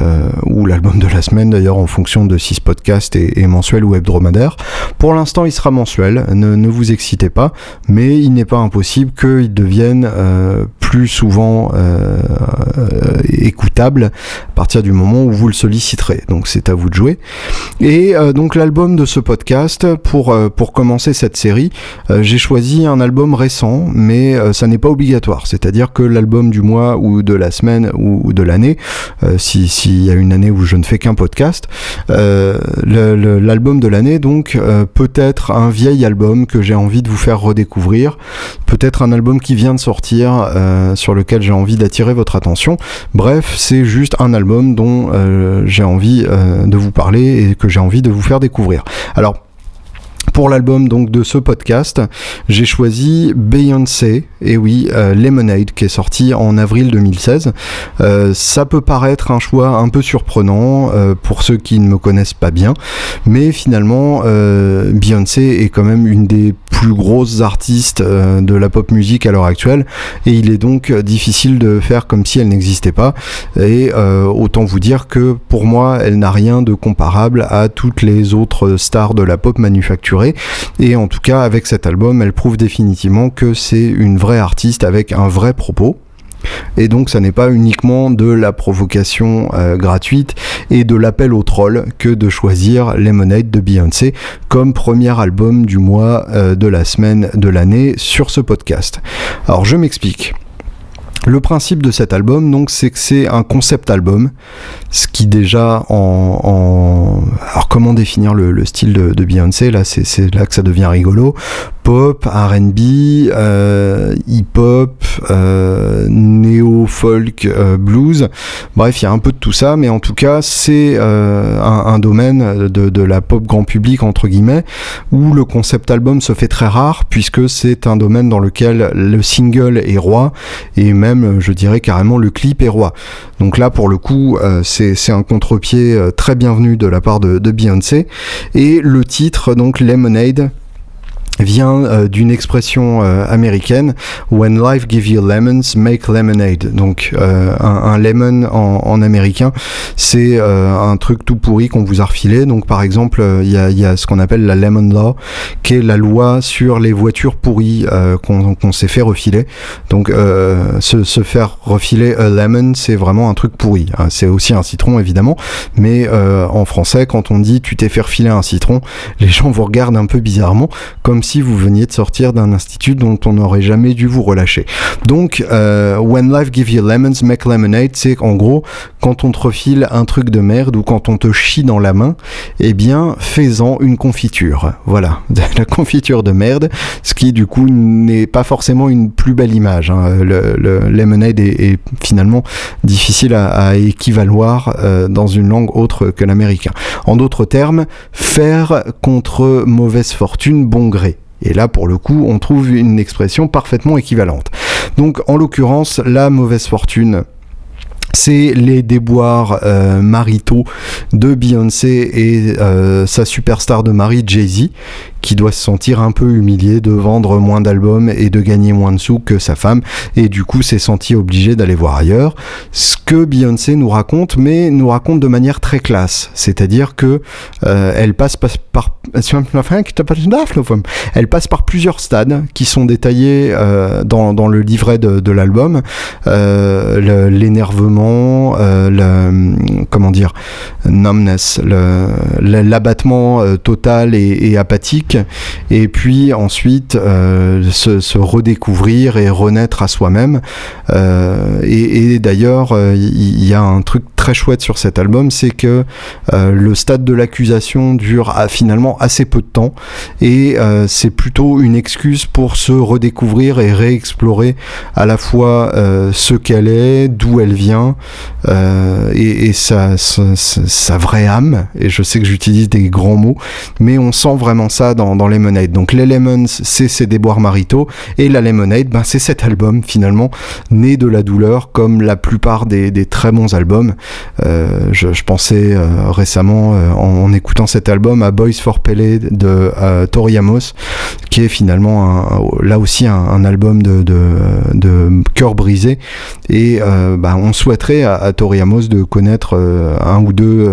euh, ou l'album de la semaine d'ailleurs en fonction de si ce podcast est, mensuel ou hebdomadaire. Pour l'instant, il sera mensuel, ne, vous excitez pas, mais il n'est pas impossible qu'il devienne euh, plus souvent euh, écoutable à partir du moment où vous le solliciterez. Donc c'est à vous de jouer. Et donc l'album de ce podcast, pour, pour commencer cette série, j'ai choisi un album récent, mais ça n'est pas obligatoire. C'est-à-dire que l'album du mois ou de la semaine ou, de l'année, si s'il y a une année où je ne fais qu'un podcast. Euh, l'album de l'année, donc, euh, peut-être un vieil album que j'ai envie de vous faire redécouvrir, peut-être un album qui vient de sortir, euh, sur lequel j'ai envie d'attirer votre attention. Bref, c'est juste un album dont j'ai envie de vous parler et que j'ai envie de vous faire découvrir. Alors, pour l'album donc de ce podcast, j'ai choisi Beyoncé, et oui, euh, Lemonade, qui est sorti en avril 2016. Euh, ça peut paraître un choix un peu surprenant euh, pour ceux qui ne me connaissent pas bien, mais finalement, Beyoncé est quand même une des plus grosses artistes de la pop musique à l'heure actuelle, et il est donc difficile de faire comme si elle n'existait pas. Et autant vous dire que pour moi, elle n'a rien de comparable à toutes les autres stars de la pop manufacturée et en tout cas, avec cet album, elle prouve définitivement que c'est une vraie artiste avec un vrai propos. Et donc ça n'est pas uniquement de la provocation euh, gratuite et de l'appel au troll que de choisir Lemonade de Beyoncé comme premier album du mois, euh, de la semaine, de l'année sur ce podcast. Alors je m'explique. Le principe de cet album, donc, c'est que c'est un concept album, ce qui déjà en, alors comment définir le, style de, de Beyoncé Là, c'est là que ça devient rigolo pop, RB, euh, hip-hop, euh, néo-folk, euh, blues. Bref, il y a un peu de tout ça, mais en tout cas, c'est un, domaine de, la pop grand public, entre guillemets, où le concept album se fait très rare, puisque c'est un domaine dans lequel le single est roi, et même, je dirais carrément, le clip est roi. Donc là, pour le coup, c'est un contre-pied très bienvenu de la part de, de Beyoncé. Et le titre, donc Lemonade, vient euh, d'une expression euh, américaine When life gives you lemons, make lemonade. Donc euh, un, lemon en, américain, c'est un truc tout pourri qu'on vous a refilé. Donc par exemple, il y a, ce qu'on appelle la lemon law, qui est la loi sur les voitures pourries qu'on s'est fait refiler. Donc se, faire refiler un lemon, c'est vraiment un truc pourri. Hein. C'est aussi un citron évidemment, mais en français, quand on dit tu t'es fait refiler un citron, les gens vous regardent un peu bizarrement, comme si vous veniez de sortir d'un institut dont on n'aurait jamais dû vous relâcher. Donc, euh, When Life Gives You Lemons, Make Lemonade, c'est en gros, quand on te refile un truc de merde ou quand on te chie dans la main, eh bien, fais-en une confiture. Voilà, la confiture de merde, ce qui du coup n'est pas forcément une plus belle image. Hein. Le, lemonade est, finalement difficile à, équivaloir euh, dans une langue autre que l'américain. En d'autres termes, faire contre mauvaise fortune bon gré. Et là, pour le coup, on trouve une expression parfaitement équivalente. Donc, en l'occurrence, la mauvaise fortune c'est les déboires euh, maritaux de Beyoncé et euh, sa superstar de mari Jay-Z qui doit se sentir un peu humilié de vendre moins d'albums et de gagner moins de sous que sa femme. Et du coup s'est senti obligé d'aller voir ailleurs. Ce que Beyoncé nous raconte, mais nous raconte de manière très classe, c'est-à-dire que elle passe par, plusieurs stades qui sont détaillés euh, dans, le livret de, l'album, euh, l'énervement, euh, le, comment dire, numbness, l'abattement total et, et apathique et puis ensuite euh, se, redécouvrir et renaître à soi-même. Euh, et, d'ailleurs, euh, il y, a un truc très chouette sur cet album, c'est que le stade de l'accusation dure finalement assez peu de temps et c'est plutôt une excuse pour se redécouvrir et réexplorer à la fois ce qu'elle est, d'où elle vient et, sa, sa, vraie âme. Et je sais que j'utilise des grands mots, mais on sent vraiment ça dans, Lemonade. Donc les Lemons, c'est ses déboires maritaux, et la Lemonade, ben, c'est cet album finalement, né de la douleur, comme la plupart des, très bons albums. Euh, je, pensais euh, récemment, euh, en, écoutant cet album, à Boys for Pele de Tori Amos, qui est finalement là aussi un, album de, de, de brisé, et ben, on souhaiterait à, à Tori Amos de connaître un ou deux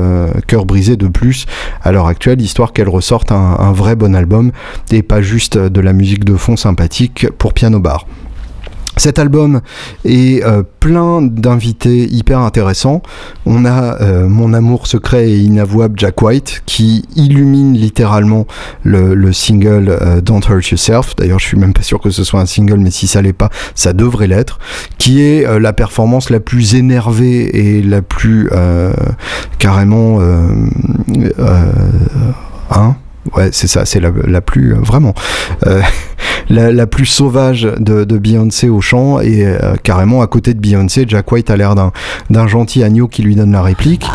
cœurs brisés de plus à l'heure actuelle, histoire qu'elle ressorte un, un vrai bon album et pas juste de la musique de fond sympathique pour piano bar. Cet album est euh, plein d'invités hyper intéressants. On a euh, mon amour secret et inavouable Jack White qui illumine littéralement le, le single euh, Don't Hurt Yourself. D'ailleurs, je suis même pas sûr que ce soit un single, mais si ça l'est pas, ça devrait l'être. Qui est la performance la plus énervée et la plus carrément hein Ouais, c'est ça, c'est la, plus euh, vraiment euh, la, la, plus sauvage de, de Beyoncé au chant et euh, carrément à côté de Beyoncé, Jack White a l'air d'un gentil agneau qui lui donne la réplique.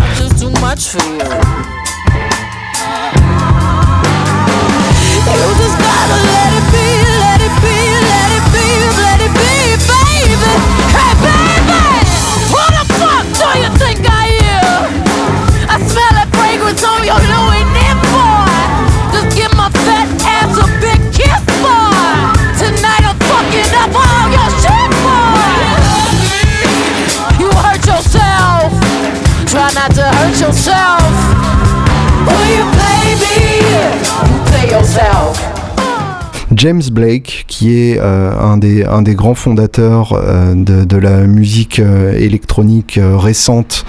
James Blake, qui est euh, un, des, un des grands fondateurs euh, de, de, la musique euh, électronique récente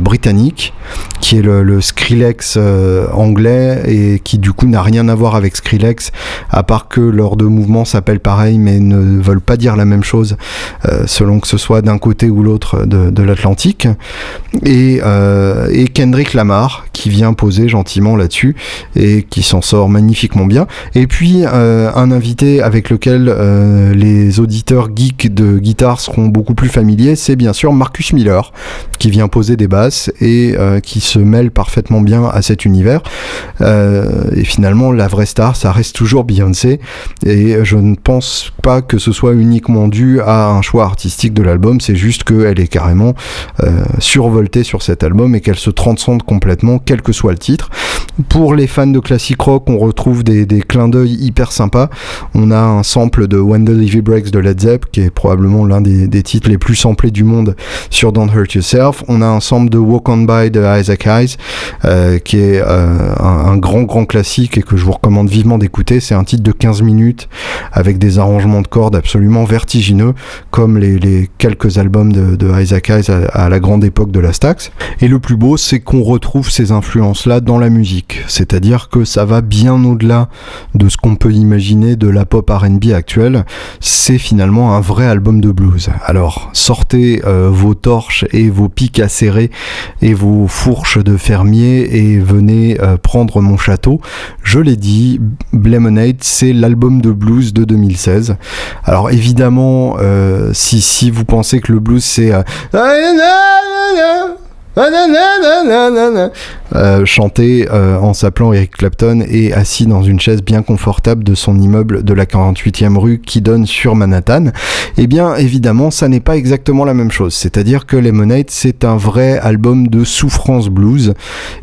britannique, qui est le, le Skrillex anglais et qui du coup n'a rien à voir avec Skrillex, à part que leurs deux mouvements s'appellent pareil mais ne veulent pas dire la même chose selon que ce soit d'un côté ou l'autre de, de l'Atlantique. Et, et Kendrick Lamar, qui vient poser gentiment là-dessus et qui s'en sort magnifiquement bien. Et puis un invité avec lequel euh, les auditeurs geeks de guitare seront beaucoup plus familiers, c'est bien sûr Marcus Miller, qui vient poser des basses et euh, qui se mêle parfaitement bien à cet univers. Euh, et finalement, la vraie star, ça reste toujours Beyoncé. Et je ne pense pas que ce soit uniquement dû à un choix artistique de l'album, c'est juste qu'elle est carrément survoltée sur cet album et qu'elle se transcende complètement, quel que soit le titre. Pour les fans de classique rock, on retrouve des, des clins d'œil hyper sympas. On a un sample de When the Breaks de Led Zepp, qui est probablement l'un des, titres les plus samplés du monde sur Don't Hurt Yourself. On a un sample de Walk On By de Isaac Hayes, euh, qui est euh, un, grand grand classique et que je vous recommande vivement d'écouter. C'est un titre de 15 minutes avec des arrangements de cordes absolument vertigineux, comme les, quelques albums de, Isaac Hayes à, à, la grande époque de la Stax. Et le plus beau, c'est qu'on retrouve ces influences-là dans la musique. C'est-à-dire que ça va bien au-delà de ce qu'on peut imaginer de la pop RB actuelle. C'est finalement un vrai album de blues. Alors, sortez euh, vos torches et vos pics acérés et vos fourches de fermier et venez euh, prendre mon château. Je l'ai dit, Lemonade, c'est l'album de blues de 2016. Alors évidemment, euh, si, si vous pensez que le blues c'est... Euh, chanté euh, en s'appelant Eric Clapton et assis dans une chaise bien confortable de son immeuble de la 48e rue qui donne sur Manhattan, eh bien évidemment ça n'est pas exactement la même chose. C'est-à-dire que Lemonade c'est un vrai album de souffrance blues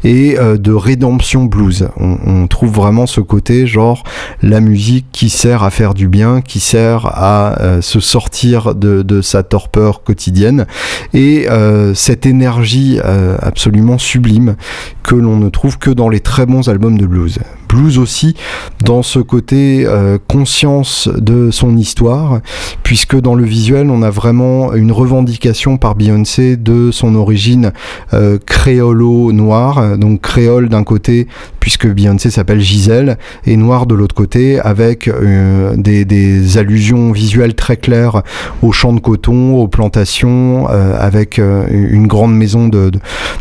et euh, de rédemption blues. On, on, trouve vraiment ce côté genre la musique qui sert à faire du bien, qui sert à euh, se sortir de, de, sa torpeur quotidienne et euh, cette énergie absolument sublime que l'on ne trouve que dans les très bons albums de blues. Blues aussi dans ce côté euh, conscience de son histoire, puisque dans le visuel on a vraiment une revendication par Beyoncé de son origine euh, créolo-noire, donc créole d'un côté, puisque Beyoncé s'appelle Gisèle, et noir de l'autre côté, avec euh, des, des, allusions visuelles très claires aux champs de coton, aux plantations, euh, avec euh, une grande maison de,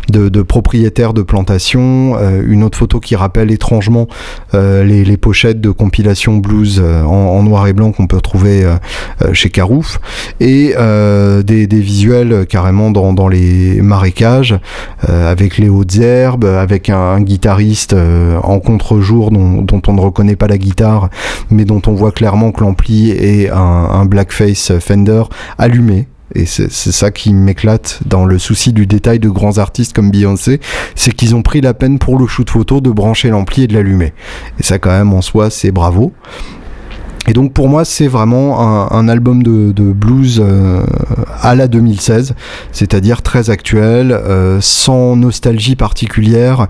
de, de, propriétaires de plantations, une autre photo qui rappelle étrangement les, les, pochettes de compilation blues en, noir et blanc qu'on peut trouver chez Carouf, et des, visuels carrément dans, les marécages, avec les hautes herbes, avec un, guitariste en contre-jour dont, dont, on ne reconnaît pas la guitare, mais dont on voit clairement que l'ampli est un blackface Fender allumé et c'est ça qui m'éclate dans le souci du détail de grands artistes comme Beyoncé, c'est qu'ils ont pris la peine pour le shoot photo de brancher l'ampli et de l'allumer. Et ça quand même en soi c'est bravo. Et donc pour moi c'est vraiment un, album de, blues euh, à la 2016, c'est-à-dire très actuel, euh, sans nostalgie particulière,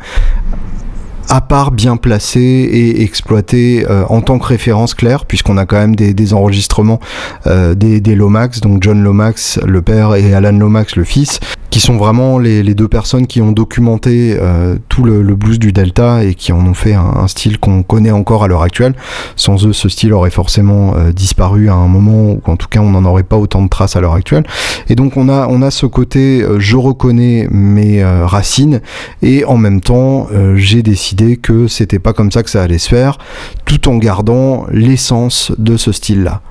à part bien placé et exploité euh, en tant que référence claire, puisqu'on a quand même des, enregistrements euh, des, Lomax, donc John Lomax, le père, et Alan Lomax, le fils, qui sont vraiment les, deux personnes qui ont documenté euh, tout le, blues du Delta et qui en ont fait un, style qu'on connaît encore à l'heure actuelle. Sans eux, ce style aurait forcément disparu à un moment, ou en tout cas, on n'en aurait pas autant de traces à l'heure actuelle. Et donc, on a, on a ce côté, je reconnais mes racines, et en même temps, j'ai décidé que c'était pas comme ça que ça allait se faire, tout en gardant l'essence de ce style-là.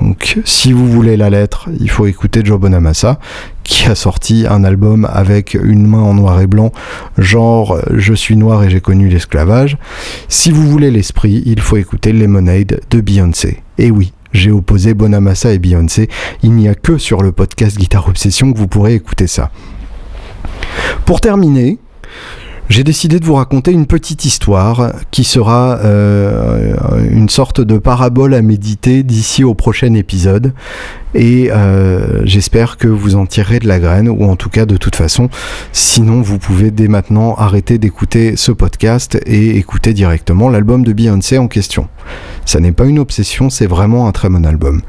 Donc, si vous voulez la lettre, il faut écouter Joe Bonamassa, qui a sorti un album avec une main en noir et blanc, genre Je suis noir et j'ai connu l'esclavage. Si vous voulez l'esprit, il faut écouter Lemonade de Beyoncé. Et oui, j'ai opposé Bonamassa et Beyoncé. Il n'y a que sur le podcast Guitare Obsession que vous pourrez écouter ça. Pour terminer, j'ai décidé de vous raconter une petite histoire qui sera euh, une sorte de parabole à méditer d'ici au prochain épisode. Et euh, j'espère que vous en tirerez de la graine, ou en tout cas de toute façon, sinon vous pouvez dès maintenant arrêter d'écouter ce podcast et écouter directement l'album de Beyoncé en question. Ça n'est pas une obsession, c'est vraiment un très bon album.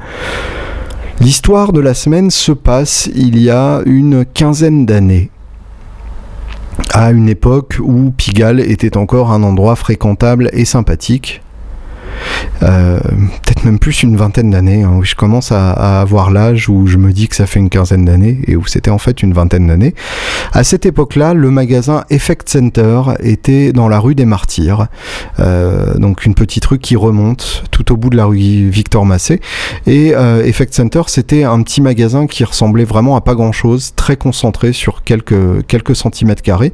L'histoire de la semaine se passe il y a une quinzaine d'années à une époque où Pigalle était encore un endroit fréquentable et sympathique, euh, peut-être même plus une vingtaine d'années. Hein, je commence à, avoir l'âge où je me dis que ça fait une quinzaine d'années et où c'était en fait une vingtaine d'années. À cette époque-là, le magasin Effect Center était dans la rue des Martyrs, euh, donc une petite rue qui remonte tout au bout de la rue Victor Massé. Et euh, Effect Center, c'était un petit magasin qui ressemblait vraiment à pas grand-chose, très concentré sur quelques quelques centimètres carrés,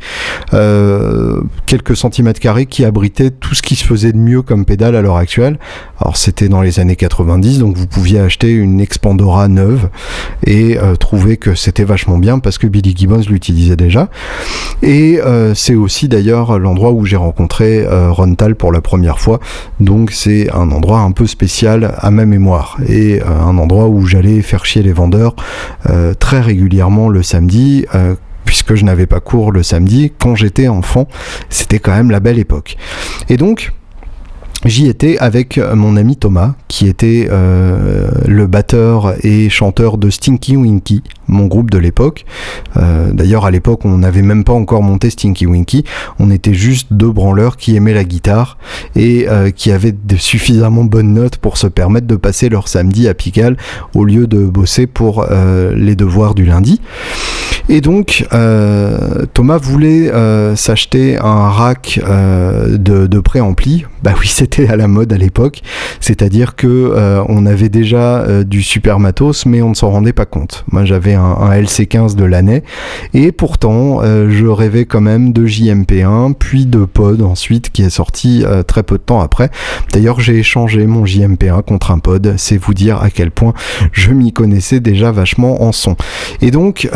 quelques centimètres carrés qui abritaient tout ce qui se faisait de mieux comme pédale à l'heure actuelle alors c'était dans les années 90, donc vous pouviez acheter une Expandora neuve et euh, trouver que c'était vachement bien parce que Billy Gibbons l'utilisait déjà. Et euh, c'est aussi d'ailleurs l'endroit où j'ai rencontré euh, Ron Tal pour la première fois. Donc c'est un endroit un peu spécial à ma mémoire et un endroit où j'allais faire chier les vendeurs très régulièrement le samedi puisque je n'avais pas cours le samedi quand j'étais enfant. C'était quand même la belle époque. Et donc, J'y étais avec euh, mon ami Thomas, qui était euh, le batteur et chanteur de Stinky Winky, mon groupe de l'époque. Euh, d'ailleurs, à l'époque, on n'avait même pas encore monté Stinky Winky. On était juste deux branleurs qui aimaient la guitare et qui avaient suffisamment bonnes notes pour se permettre de passer leur samedi à Pigalle au lieu de bosser pour les devoirs du lundi. Et donc, Thomas voulait s'acheter un rack de, de préampli. Bah oui, c'est à la mode à l'époque, c'est-à-dire que euh, on avait déjà euh, du super matos, mais on ne s'en rendait pas compte. Moi, j'avais un, LC15 de l'année, et pourtant, euh, je rêvais quand même de JMP1, puis de Pod ensuite, qui est sorti très peu de temps après. D'ailleurs, j'ai échangé mon JMP1 contre un Pod, c'est vous dire à quel point je m'y connaissais déjà vachement en son. Et donc,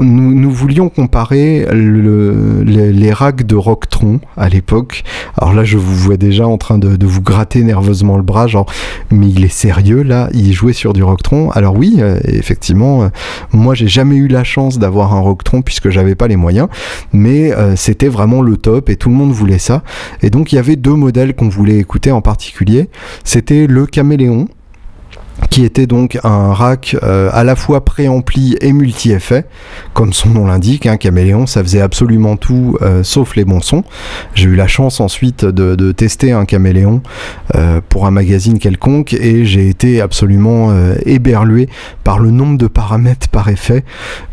nous, voulions comparer les, racks de Rocktron à l'époque. Alors là, je vous vois déjà en train de, vous gratter nerveusement le bras, genre, mais il est sérieux là, il jouait sur du Rocktron. Alors oui, euh, effectivement, euh, moi j'ai jamais eu la chance d'avoir un Rocktron puisque j'avais pas les moyens, mais euh, c'était vraiment le top et tout le monde voulait ça. Et donc il y avait deux modèles qu'on voulait écouter en particulier. C'était le Caméléon qui était donc un rack euh, à la fois préampli et multi-effet, comme son nom l'indique, un hein, caméléon, ça faisait absolument tout euh, sauf les bons sons. J'ai eu la chance ensuite de, tester un caméléon euh, pour un magazine quelconque et j'ai été absolument éberlué par le nombre de paramètres par effet.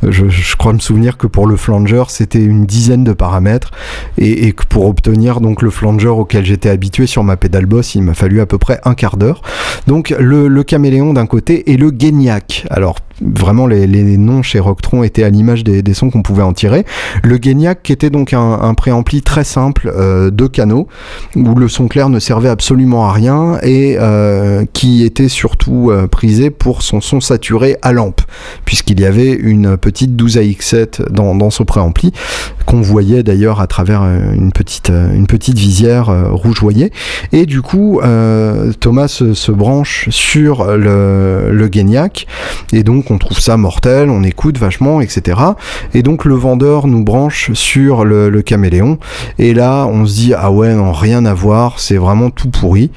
Je, crois me souvenir que pour le flanger, c'était une dizaine de paramètres et, que pour obtenir donc le flanger auquel j'étais habitué sur ma pédale boss, il m'a fallu à peu près un quart d'heure. Donc le, le caméléon d'un côté et le Guignac. Alors vraiment les, noms chez Rocktron étaient à l'image des, sons qu'on pouvait en tirer. Le Guignac qui était donc un, préampli très simple euh, de canaux où le son clair ne servait absolument à rien et euh, qui était surtout euh, prisé pour son son saturé à lampe puisqu'il y avait une petite 12 AX7 dans, dans ce préampli qu'on voyait d'ailleurs à travers une petite, une petite visière rougeoyée et du coup Thomas se, branche sur le, le et donc on trouve ça mortel, on écoute vachement, etc. Et donc le vendeur nous branche sur le, caméléon, et là on se dit ah ouais non rien à voir, c'est vraiment tout pourri.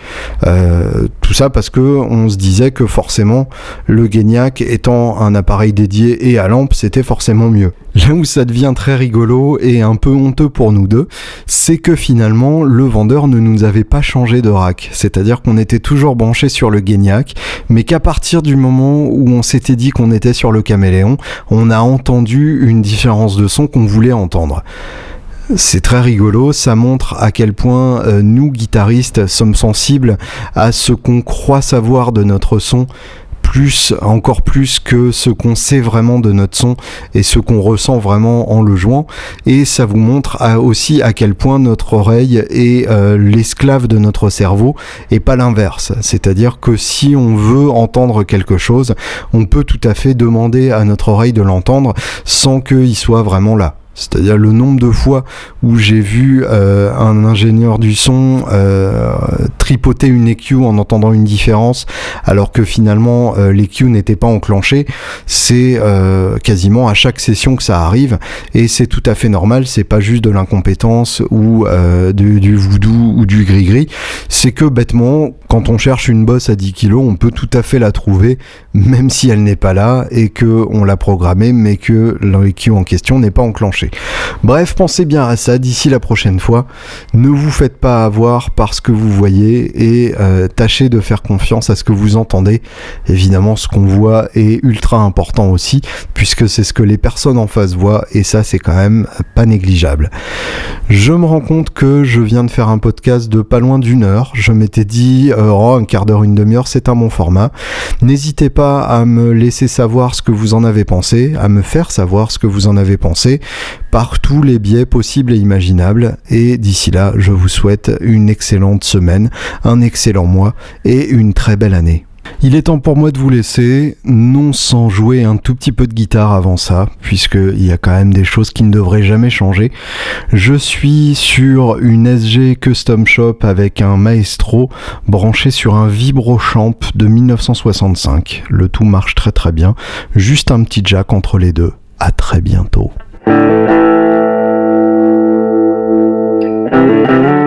Euh, tout ça parce que on se disait que forcément le Guignac étant un appareil dédié et à lampe, c'était forcément mieux. Là où ça devient très rigolo et un peu honteux pour nous deux, c'est que finalement le vendeur ne nous avait pas changé de rack. C'est-à-dire qu'on était toujours branché sur le Guignac, mais qu'à partir du moment où on s'était dit qu'on était sur le caméléon, on a entendu une différence de son qu'on voulait entendre. C'est très rigolo, ça montre à quel point euh, nous, guitaristes, sommes sensibles à ce qu'on croit savoir de notre son plus, encore plus que ce qu'on sait vraiment de notre son et ce qu'on ressent vraiment en le jouant. Et ça vous montre aussi à quel point notre oreille est euh, l'esclave de notre cerveau et pas l'inverse. C'est-à-dire que si on veut entendre quelque chose, on peut tout à fait demander à notre oreille de l'entendre sans qu'il soit vraiment là. C'est-à-dire le nombre de fois où j'ai vu euh, un ingénieur du son euh, tripoter une EQ en entendant une différence alors que finalement euh, l'EQ n'était pas enclenché, c'est quasiment à chaque session que ça arrive. Et c'est tout à fait normal, c'est pas juste de l'incompétence ou du, du, voodoo ou du gris-gris, c'est que bêtement quand on cherche une bosse à 10 kg, on peut tout à fait la trouver même si elle n'est pas là et que on l'a programmée mais que l'EQ en question n'est pas enclenché. Bref, pensez bien à ça d'ici la prochaine fois. Ne vous faites pas avoir par ce que vous voyez et euh, tâchez de faire confiance à ce que vous entendez. Évidemment, ce qu'on voit est ultra important aussi, puisque c'est ce que les personnes en face voient et ça, c'est quand même pas négligeable. Je me rends compte que je viens de faire un podcast de pas loin d'une heure. Je m'étais dit, euh, oh, un quart d'heure, une demi-heure, c'est un bon format. N'hésitez pas à me laisser savoir ce que vous en avez pensé, à me faire savoir ce que vous en avez pensé par tous les biais possibles et imaginables. Et d'ici là, je vous souhaite une excellente semaine, un excellent mois et une très belle année. Il est temps pour moi de vous laisser, non sans jouer un tout petit peu de guitare avant ça, puisqu'il y a quand même des choses qui ne devraient jamais changer. Je suis sur une SG Custom Shop avec un Maestro branché sur un Vibrochamp de 1965. Le tout marche très très bien, juste un petit jack entre les deux. À très bientôt. Thank you.